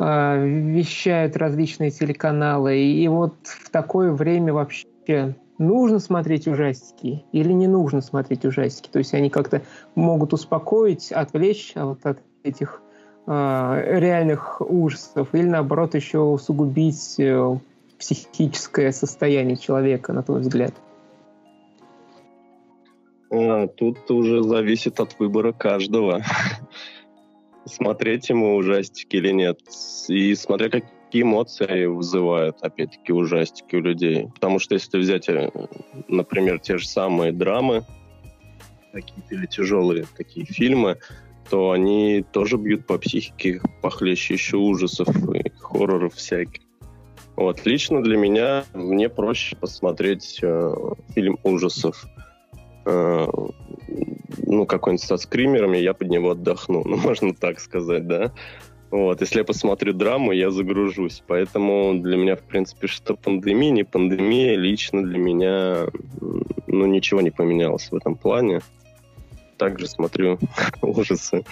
э, вещают различные телеканалы. И вот в такое время вообще нужно смотреть ужастики или не нужно смотреть ужастики? То есть они как-то могут успокоить, отвлечь вот от этих реальных ужасов или наоборот еще усугубить э, психическое состояние человека, на твой взгляд? А, тут уже зависит от выбора каждого. Смотреть ему ужастики или нет. И смотря какие эмоции вызывают, опять-таки, ужастики у людей. Потому что если взять, э, например, те же самые драмы, какие-то или тяжелые такие фильмы, то они тоже бьют по психике похлеще еще ужасов и хорроров всяких. Вот, лично для меня мне проще посмотреть э, фильм ужасов. Э, ну, какой-нибудь со скримерами, я под него отдохну. Ну, можно так сказать, да. Вот, если я посмотрю драму, я загружусь. Поэтому для меня, в принципе, что пандемия, не пандемия, лично для меня, ну, ничего не поменялось в этом плане. Также смотрю ужасы.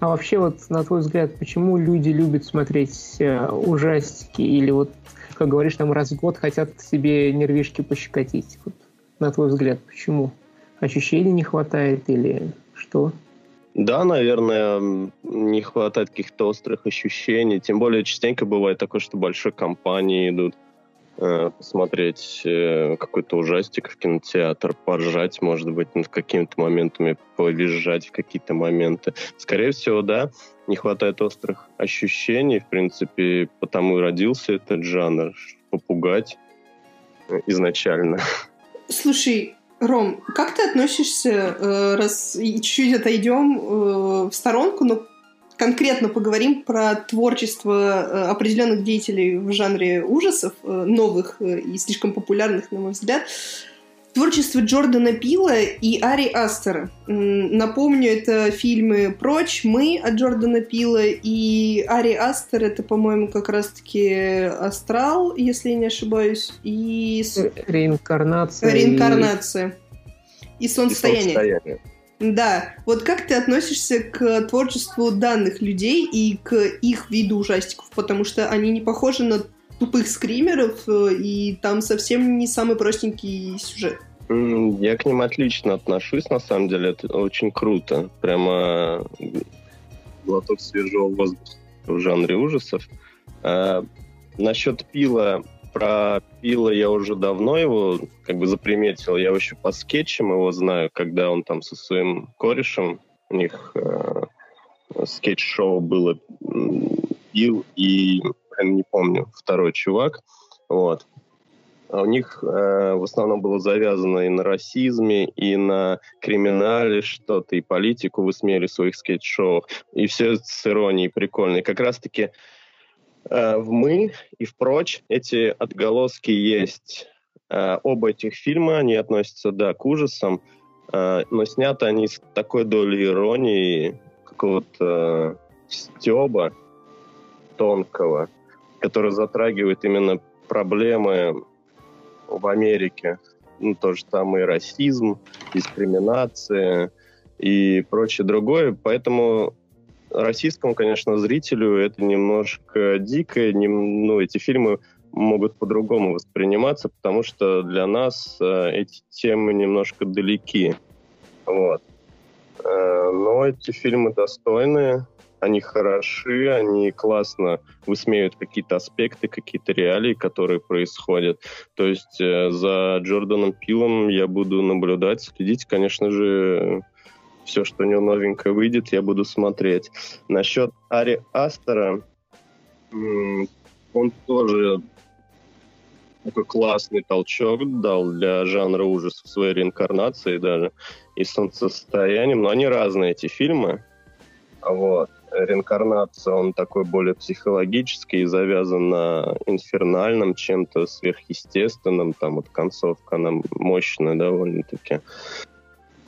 А вообще, вот на твой взгляд, почему люди любят смотреть э, ужастики или вот, как говоришь, там раз в год хотят себе нервишки пощекотить? Вот, на твой взгляд, почему? Ощущений не хватает или что? Да, наверное, не хватает каких-то острых ощущений. Тем более частенько бывает такое, что большие компании идут посмотреть э, какой-то ужастик в кинотеатр, поржать, может быть, над какими-то моментами, повизжать в какие-то моменты. Скорее всего, да, не хватает острых ощущений, в принципе, потому и родился этот жанр, попугать изначально. Слушай, Ром, как ты относишься, э, раз чуть-чуть отойдем э, в сторонку, но конкретно поговорим про творчество э, определенных деятелей в жанре ужасов, новых и слишком популярных, на мой взгляд. Творчество Джордана Пила и Ари Астера. Напомню, это фильмы «Прочь», «Мы» от Джордана Пила и Ари Астер, это, по-моему, как раз-таки «Астрал», если я не ошибаюсь, и... Реинкарнация. Реинкарнация. И, и солнцестояние. И солнцестояние. Да, вот как ты относишься к творчеству данных людей и к их виду ужастиков, потому что они не похожи на тупых скримеров, э, и там совсем не самый простенький сюжет. Я к ним отлично отношусь, на самом деле, это очень круто. Прямо глоток свежего воздуха в жанре ужасов. А, насчет пила, про пила я уже давно его как бы заприметил. Я еще по скетчам его знаю, когда он там со своим корешем, у них э, скетч-шоу было Пил и прям не помню, второй чувак. Вот. А у них э, в основном было завязано и на расизме, и на криминале что-то, и политику высмеяли в своих скетч-шоу. И все с иронией прикольно. И как раз-таки в «Мы» и в «Прочь» эти отголоски есть. Э, оба этих фильма, они относятся, да, к ужасам, э, но сняты они с такой долей иронии, какого-то э, стеба тонкого, который затрагивает именно проблемы в Америке. Ну, то же самое расизм, дискриминация и прочее другое. Поэтому российскому, конечно, зрителю это немножко дико. Не, ну, эти фильмы могут по-другому восприниматься, потому что для нас э, эти темы немножко далеки. Вот. Э, но эти фильмы достойные они хороши, они классно высмеют какие-то аспекты, какие-то реалии, которые происходят. То есть э, за Джорданом Пилом я буду наблюдать, следить, конечно же, все, что у него новенькое выйдет, я буду смотреть. Насчет Ари Астера, он тоже такой классный толчок дал для жанра ужасов своей реинкарнации даже и солнцестоянием. Но они разные, эти фильмы. Вот реинкарнация, он такой более психологический и завязан на инфернальном чем-то сверхъестественном, там вот концовка, она мощная довольно-таки.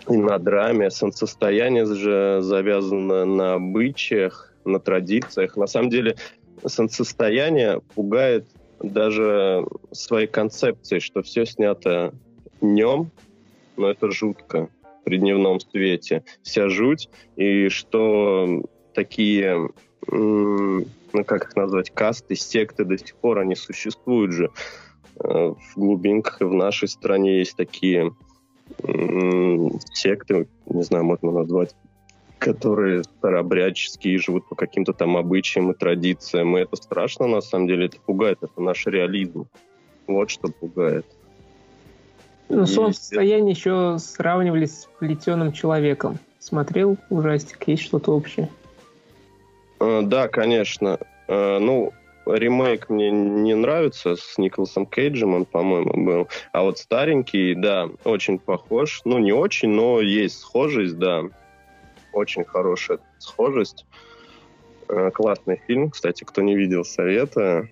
И на драме. Солнцестояние же завязано на обычаях, на традициях. На самом деле солнцестояние пугает даже своей концепцией, что все снято днем, но это жутко при дневном свете. Вся жуть, и что такие, ну как их назвать, касты, секты до сих пор, они существуют же. Э, в глубинках и в нашей стране есть такие секты, не знаю, можно назвать, которые старообрядческие, живут по каким-то там обычаям и традициям. И это страшно, на самом деле, это пугает, это наш реализм. Вот что пугает. Ну, и... солнцестояние еще сравнивали с плетеным человеком. Смотрел ужастик, есть что-то общее? Э, да, конечно. Э, ну, ремейк мне не нравится с Николасом Кейджем, он, по-моему, был. А вот старенький, да, очень похож. Ну, не очень, но есть схожесть, да. очень хорошая схожесть. Э, классный фильм, кстати, кто не видел, совета.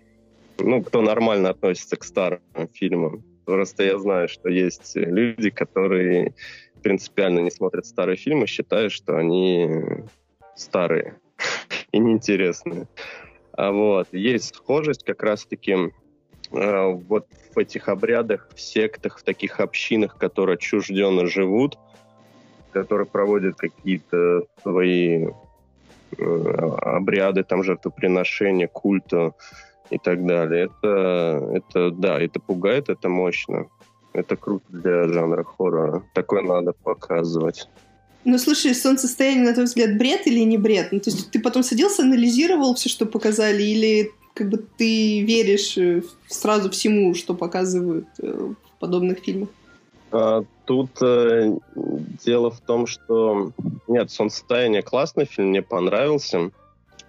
Ну, кто нормально относится к старым фильмам. Просто я знаю, что есть люди, которые принципиально не смотрят старые фильмы, считают, что они старые и неинтересные. А вот есть схожесть как раз-таки э, вот в этих обрядах, в сектах, в таких общинах, которые отчужденно живут, которые проводят какие-то свои э, обряды, там жертвоприношения, культа и так далее. Это, это, да, это пугает, это мощно. Это круто для жанра хоррора. Такое надо показывать. Ну, слушай, солнцестояние, на твой взгляд, бред или не бред? Ну, то есть ты потом садился, анализировал все, что показали, или как бы ты веришь э, сразу всему, что показывают э, в подобных фильмах? А, тут э, дело в том, что... Нет, «Солнцестояние» классный фильм, мне понравился.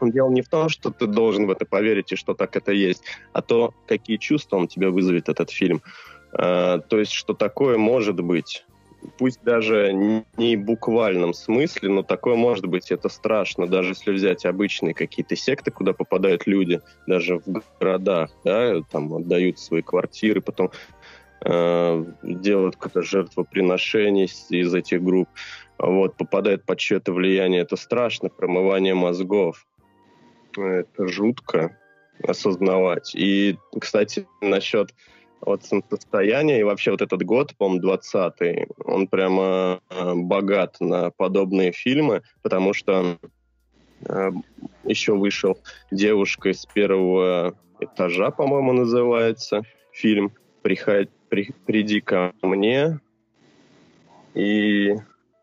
Дело не в том, что ты должен в это поверить и что так это есть, а то, какие чувства он тебя вызовет, этот фильм. А, то есть, что такое может быть пусть даже не буквальном смысле, но такое может быть, это страшно, даже если взять обычные какие-то секты, куда попадают люди, даже в городах, да, там отдают свои квартиры, потом э, делают какое-то жертвоприношение из этих групп, вот, попадает под чье-то влияние, это страшно, промывание мозгов, это жутко осознавать. И, кстати, насчет вот состояния. И вообще вот этот год, по-моему, 20-й, он прямо э, богат на подобные фильмы, потому что э, еще вышел «Девушка из первого этажа», по-моему, называется фильм. Приходи, при, «Приди ко мне». И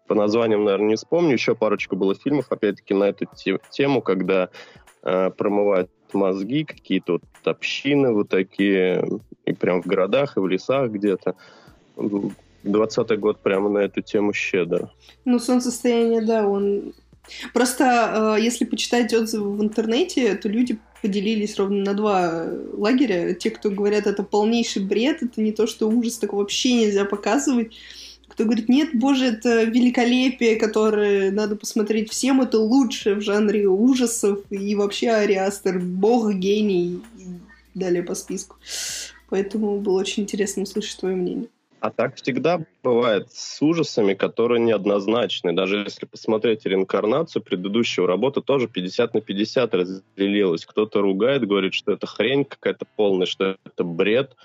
по названиям, наверное, не вспомню. Еще парочку было фильмов, опять-таки, на эту те- тему, когда э, промывают мозги, какие-то вот общины вот такие, и прям в городах, и в лесах где-то. 20 год прямо на эту тему щедро. Ну, солнцестояние, да, он... Просто э, если почитать отзывы в интернете, то люди поделились ровно на два лагеря. Те, кто говорят, это полнейший бред, это не то, что ужас, так вообще нельзя показывать кто говорит, нет, боже, это великолепие, которое надо посмотреть всем, это лучше в жанре ужасов, и вообще Ариастер бог, гений, и далее по списку. Поэтому было очень интересно услышать твое мнение. А так всегда бывает с ужасами, которые неоднозначны. Даже если посмотреть реинкарнацию предыдущего работы, тоже 50 на 50 разделилась. Кто-то ругает, говорит, что это хрень какая-то полная, что это бред.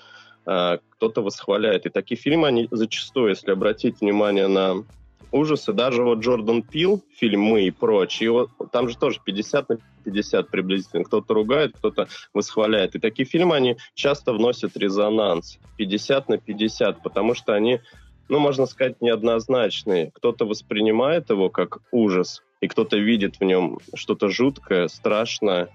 А, кто-то восхваляет. И такие фильмы, они зачастую, если обратить внимание на ужасы, даже вот Джордан Пил, фильм «Мы» и прочие, вот, там же тоже 50 на 50 приблизительно. Кто-то ругает, кто-то восхваляет. И такие фильмы, они часто вносят резонанс 50 на 50, потому что они, ну, можно сказать, неоднозначные. Кто-то воспринимает его как ужас, и кто-то видит в нем что-то жуткое, страшное,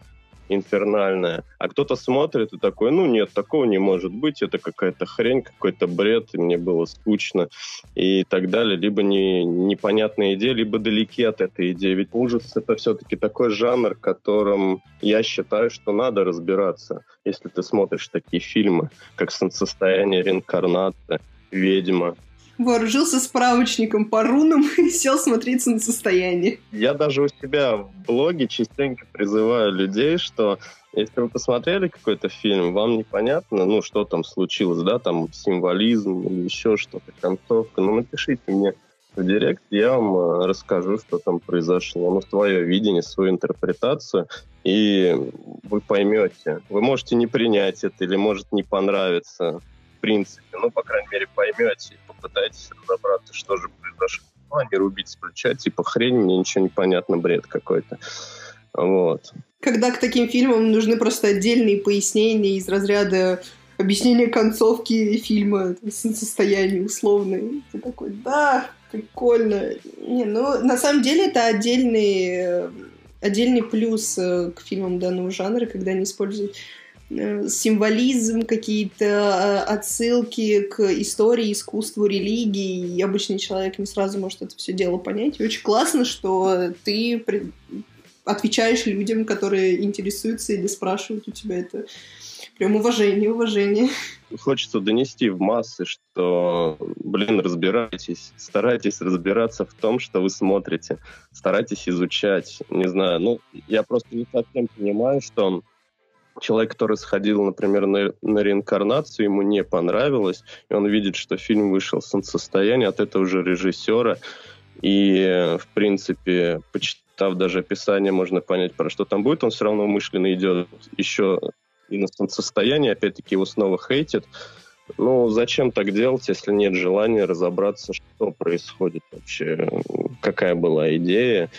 инфернальная. А кто-то смотрит и такой, ну нет, такого не может быть, это какая-то хрень, какой-то бред, и мне было скучно и так далее. Либо не, непонятная идея, либо далеки от этой идеи. Ведь ужас — это все-таки такой жанр, которым я считаю, что надо разбираться, если ты смотришь такие фильмы, как «Солнцестояние реинкарната», «Ведьма», вооружился справочником по рунам и сел смотреться на состояние. Я даже у себя в блоге частенько призываю людей, что если вы посмотрели какой-то фильм, вам непонятно, ну, что там случилось, да, там символизм или еще что-то, концовка, ну, напишите мне в директ, я вам э, расскажу, что там произошло, ну, свое видение, свою интерпретацию, и вы поймете. Вы можете не принять это или может не понравиться принципе, ну, по крайней мере, поймете и попытаетесь разобраться, что же произошло. Ну, а рубить с плеча, типа, хрень, мне ничего не понятно, бред какой-то. Вот. Когда к таким фильмам нужны просто отдельные пояснения из разряда объяснения концовки фильма, состояния условное. Ты такой, да, прикольно. Не, ну, на самом деле это отдельный, отдельный плюс э, к фильмам данного жанра, когда они используют Э, символизм, какие-то э, отсылки к истории, искусству, религии, и обычный человек не сразу может это все дело понять. И очень классно, что ты отвечаешь людям, которые интересуются или спрашивают у тебя это. Прям уважение, уважение. Хочется донести в массы, что, блин, разбирайтесь, старайтесь разбираться в том, что вы смотрите, старайтесь изучать. Не знаю, ну, я просто не совсем понимаю, что человек, который сходил, например, на, на реинкарнацию, ему не понравилось, и он видит, что фильм вышел солнцестояние от этого же режиссера, и, в принципе, почитав даже описание, можно понять, про что там будет, он все равно умышленно идет еще и на солнцестояние, опять-таки его снова хейтит. Ну, зачем так делать, если нет желания разобраться, что происходит вообще, какая была идея.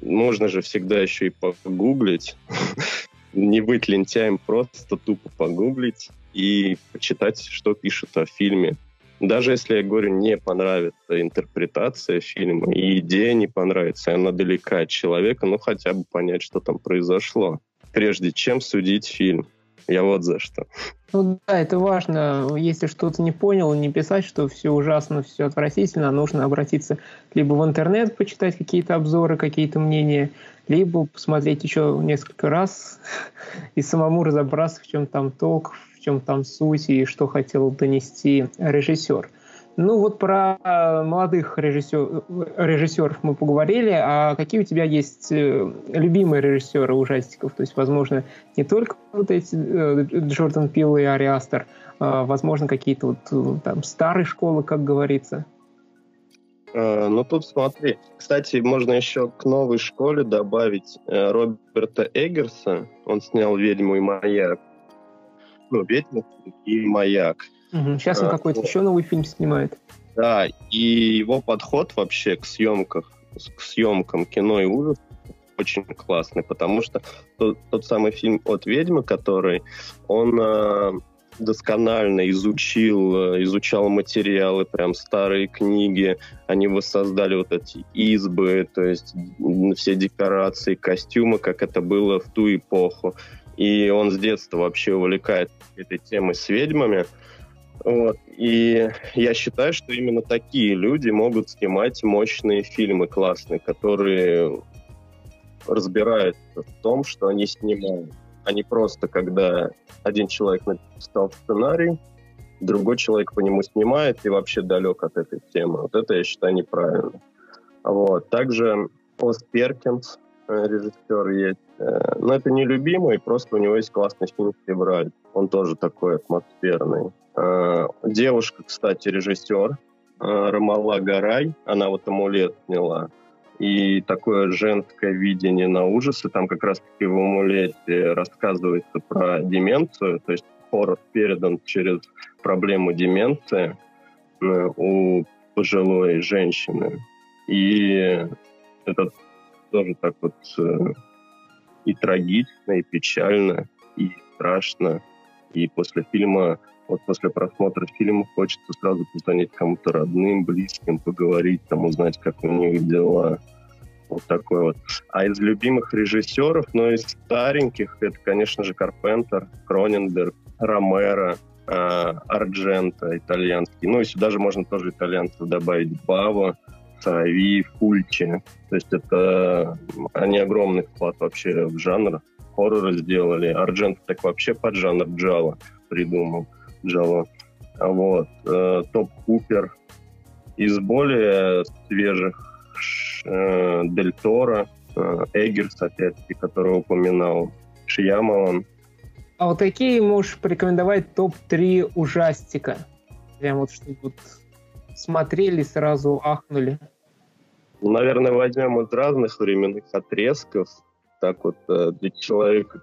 Можно же всегда еще и погуглить, не быть лентяем, просто тупо погуглить и почитать, что пишут о фильме. Даже если, я говорю, не понравится интерпретация фильма, и идея не понравится, и она далека от человека, ну хотя бы понять, что там произошло, прежде чем судить фильм. Я вот за что. Ну да, это важно. Если что-то не понял, не писать, что все ужасно, все отвратительно, нужно обратиться либо в интернет, почитать какие-то обзоры, какие-то мнения, либо посмотреть еще несколько раз и самому разобраться, в чем там толк, в чем там суть и что хотел донести режиссер. Ну вот про молодых режиссер, режиссеров мы поговорили, а какие у тебя есть э, любимые режиссеры ужастиков? То есть, возможно, не только вот эти э, Джордан Пилл и Ари Астер, а, возможно, какие-то вот э, там старые школы, как говорится. Ну тут смотри, кстати, можно еще к новой школе добавить Роберта Эггерса. Он снял «Ведьму и маяк». Ну, «Ведьму» и «Маяк». Угу. Сейчас он а, какой-то вот. еще новый фильм снимает. Да, и его подход вообще к съемкам, к съемкам кино и ужас очень классный, потому что тот, тот самый фильм от ведьмы, который он э, досконально изучил, изучал материалы, прям старые книги, они воссоздали вот эти избы, то есть все декорации, костюмы, как это было в ту эпоху. И он с детства вообще увлекает этой темой с ведьмами. Вот. И я считаю, что именно такие люди могут снимать мощные фильмы классные, которые разбираются в том, что они снимают. А не просто, когда один человек написал сценарий, другой человек по нему снимает и вообще далек от этой темы. Вот это я считаю неправильно. Вот. Также Оз Перкинс, э, режиссер есть. Э, но это не любимый, просто у него есть классный фильм «Февраль». Он тоже такой атмосферный. Э, девушка, кстати, режиссер Рамала Гарай, она вот «Амулет» сняла. И такое женское видение на ужасы. Там как раз-таки в «Амулете» рассказывается про деменцию, то есть хоррор передан через проблему деменции э, у пожилой женщины. И это тоже так вот и трагично, и печально, и страшно. И после фильма вот после просмотра фильма хочется сразу позвонить кому-то родным, близким, поговорить, там, узнать, как у них дела. Вот такой вот. А из любимых режиссеров, ну, из стареньких, это, конечно же, Карпентер, Кроненберг, Ромеро, э, Арджента итальянский. Ну, и сюда же можно тоже итальянцев добавить. Баво, Сарави, Фульчи. То есть это они огромный вклад вообще в жанр хоррора сделали. Арджент так вообще под жанр джала придумал. Java. Вот. Э, Топ Купер. Из более свежих э, Дель Торо, э, Эггерс, опять-таки, которого упоминал, Шьямалан. А вот какие можешь порекомендовать топ-3 ужастика? Прям вот чтобы вот смотрели, сразу ахнули. Наверное, возьмем из разных временных отрезков. Так вот, для человека,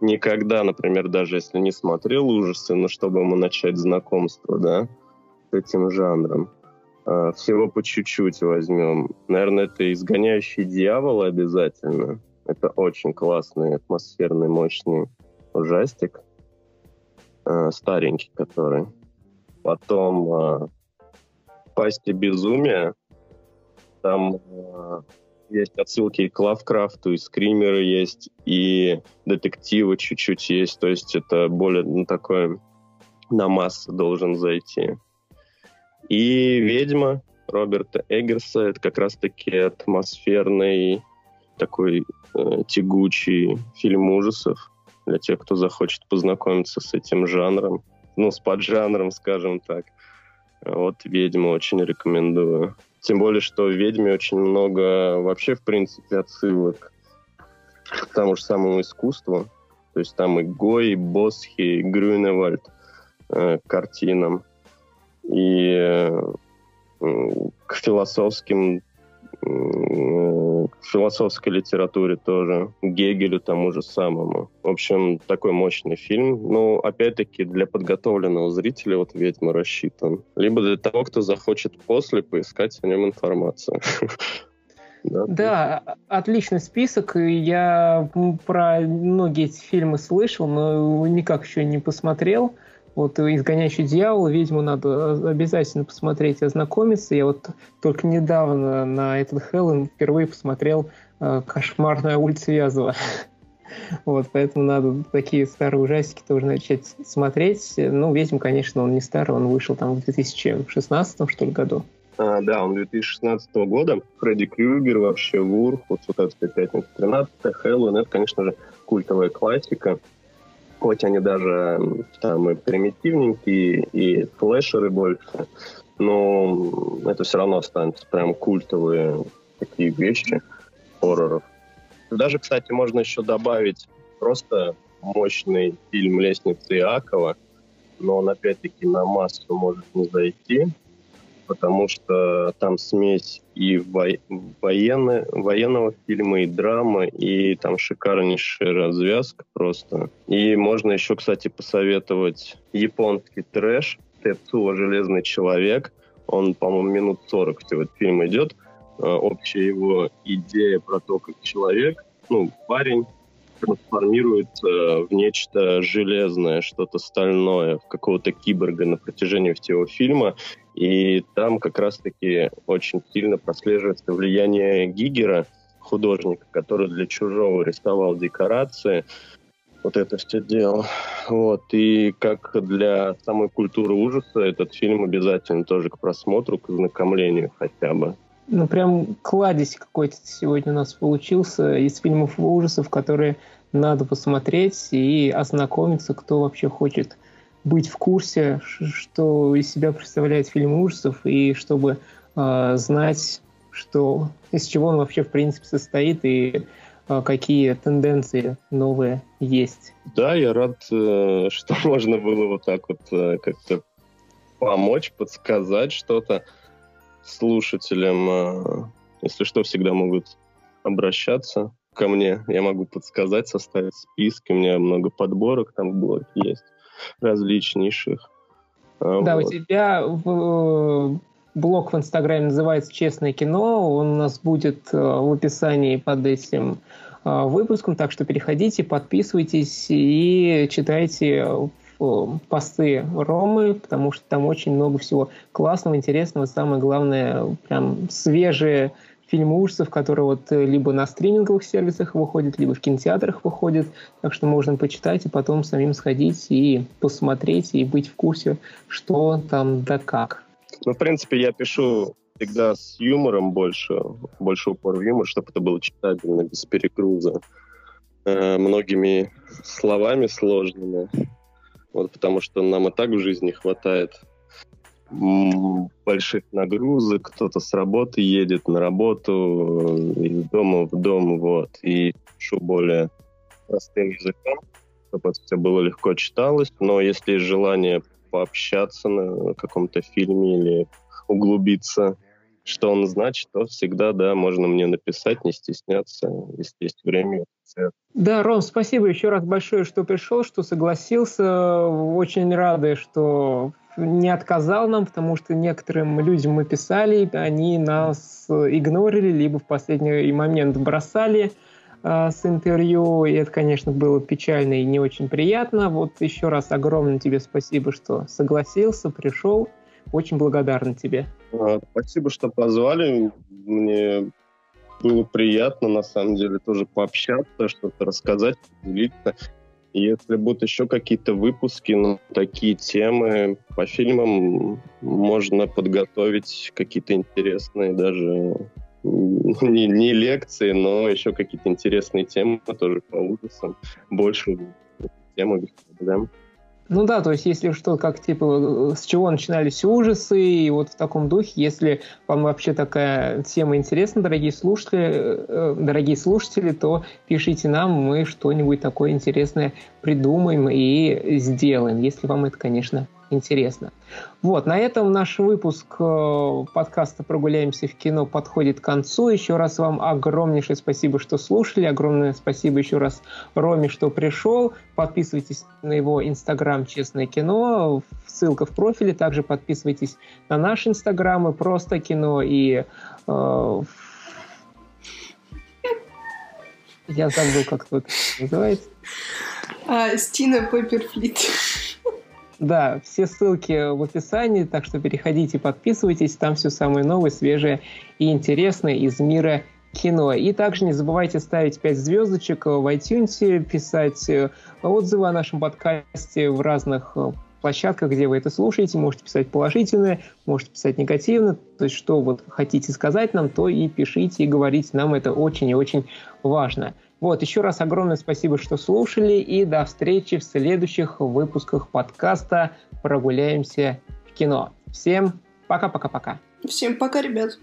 никогда, например, даже если не смотрел ужасы, но чтобы ему начать знакомство, да, с этим жанром, а, всего по чуть-чуть возьмем. Наверное, это «Изгоняющий дьявола» обязательно. Это очень классный, атмосферный, мощный ужастик. А, старенький который. Потом а, «Пасти безумия». Там есть отсылки и к Лавкрафту, и скримеры есть, и детективы чуть-чуть есть. То есть это более ну, такое на массу должен зайти. И «Ведьма» Роберта Эггерса. Это как раз-таки атмосферный такой э, тягучий фильм ужасов для тех, кто захочет познакомиться с этим жанром, ну, с поджанром, скажем так. Вот «Ведьму» очень рекомендую. Тем более, что в «Ведьме» очень много вообще, в принципе, отсылок к тому же самому искусству. То есть там и Гой, и Босхи, и Грюневальд э, картинам. И э, к философским философской литературе тоже, Гегелю тому же самому. В общем, такой мощный фильм. Ну, опять-таки, для подготовленного зрителя вот «Ведьма» рассчитан. Либо для того, кто захочет после поискать о нем информацию. Да, да отличный список. Я про многие эти фильмы слышал, но никак еще не посмотрел. Вот «Изгоняющий дьявол», «Ведьму» надо обязательно посмотреть, ознакомиться. Я вот только недавно на этот Хэллоуин впервые посмотрел э, «Кошмарная улица Вязова». Вот, поэтому надо такие старые ужастики тоже начать смотреть. Ну, «Ведьм», конечно, он не старый, он вышел там в 2016, что ли, году. А, да, он 2016 года. Фредди Крюгер, вообще Вур, вот «Сутацкая пятница 13 Хэллоуин, это, конечно же, культовая классика хоть они даже там и примитивненькие, и флешеры больше, но это все равно останется прям культовые такие вещи хорроров. Даже, кстати, можно еще добавить просто мощный фильм «Лестница Иакова», но он опять-таки на массу может не зайти потому что там смесь и военно, военного фильма, и драмы, и там шикарнейшая развязка просто. И можно еще, кстати, посоветовать японский трэш Тецуо «Железный человек». Он, по-моему, минут 40 всего этот фильм идет. А, общая его идея про то, как человек, ну, парень, трансформируется в нечто железное, что-то стальное, в какого-то киборга на протяжении всего фильма. И там как раз-таки очень сильно прослеживается влияние Гигера, художника, который для «Чужого» рисовал декорации, вот это все дело. Вот. И как для самой культуры ужаса этот фильм обязательно тоже к просмотру, к ознакомлению хотя бы. Ну, прям кладезь какой-то сегодня у нас получился из фильмов ужасов, которые надо посмотреть и ознакомиться, кто вообще хочет быть в курсе, что из себя представляет фильм ужасов, и чтобы э, знать, что из чего он вообще в принципе состоит и э, какие тенденции новые есть. Да, я рад, э, что можно было вот так вот э, как-то помочь, подсказать что-то слушателям. Э, если что, всегда могут обращаться ко мне. Я могу подсказать, составить списки. У меня много подборок там в блоге есть различнейших. А, да, вот. у тебя в, блог в Инстаграме называется «Честное кино». Он у нас будет э, в описании под этим э, выпуском, так что переходите, подписывайтесь и читайте э, посты Ромы, потому что там очень много всего классного, интересного, самое главное, прям свежие фильмы ужасов, которые вот э, либо на стриминговых сервисах выходят, либо в кинотеатрах выходят. Так что можно почитать и потом самим сходить и посмотреть, и быть в курсе, что там да как. Ну, в принципе, я пишу всегда с юмором больше, больше упор в юмор, чтобы это было читабельно, без перегруза, э, многими словами сложными. Вот потому что нам и так в жизни хватает больших нагрузок, кто-то с работы едет на работу, из дома в дом, вот, и пишу более простым языком, чтобы это все было легко читалось, но если есть желание пообщаться на каком-то фильме или углубиться, что он значит, то всегда, да, можно мне написать, не стесняться, если есть время. Да, Ром, спасибо еще раз большое, что пришел, что согласился. Очень рады, что не отказал нам, потому что некоторым людям мы писали, они нас игнорили, либо в последний момент бросали э, с интервью, и это, конечно, было печально и не очень приятно. Вот еще раз огромное тебе спасибо, что согласился, пришел. Очень благодарен тебе. А, спасибо, что позвали. Мне было приятно, на самом деле, тоже пообщаться, что-то рассказать, поделиться. Если будут еще какие-то выпуски на такие темы по фильмам, можно подготовить какие-то интересные даже не, не лекции, но еще какие-то интересные темы тоже по ужасам. Больше без проблем. Ну да, то есть если что, как типа, с чего начинались ужасы, и вот в таком духе, если вам вообще такая тема интересна, дорогие слушатели, э, дорогие слушатели, то пишите нам, мы что-нибудь такое интересное придумаем и сделаем, если вам это, конечно, интересно. Вот, на этом наш выпуск э, подкаста «Прогуляемся в кино» подходит к концу. Еще раз вам огромнейшее спасибо, что слушали. Огромное спасибо еще раз Роме, что пришел. Подписывайтесь на его инстаграм «Честное кино». Ссылка в профиле. Также подписывайтесь на наш инстаграм и «Просто кино». И э, я забыл, как это называется. А, Стина Пепперфлит. Да, все ссылки в описании, так что переходите, подписывайтесь, там все самое новое, свежее и интересное из мира кино. И также не забывайте ставить 5 звездочек в iTunes, писать э, отзывы о нашем подкасте в разных э, площадках, где вы это слушаете. Можете писать положительно, можете писать негативно. То есть, что вот хотите сказать нам, то и пишите, и говорите. Нам это очень и очень важно. Вот, еще раз огромное спасибо, что слушали, и до встречи в следующих выпусках подкаста «Прогуляемся в кино». Всем пока-пока-пока. Всем пока, ребят.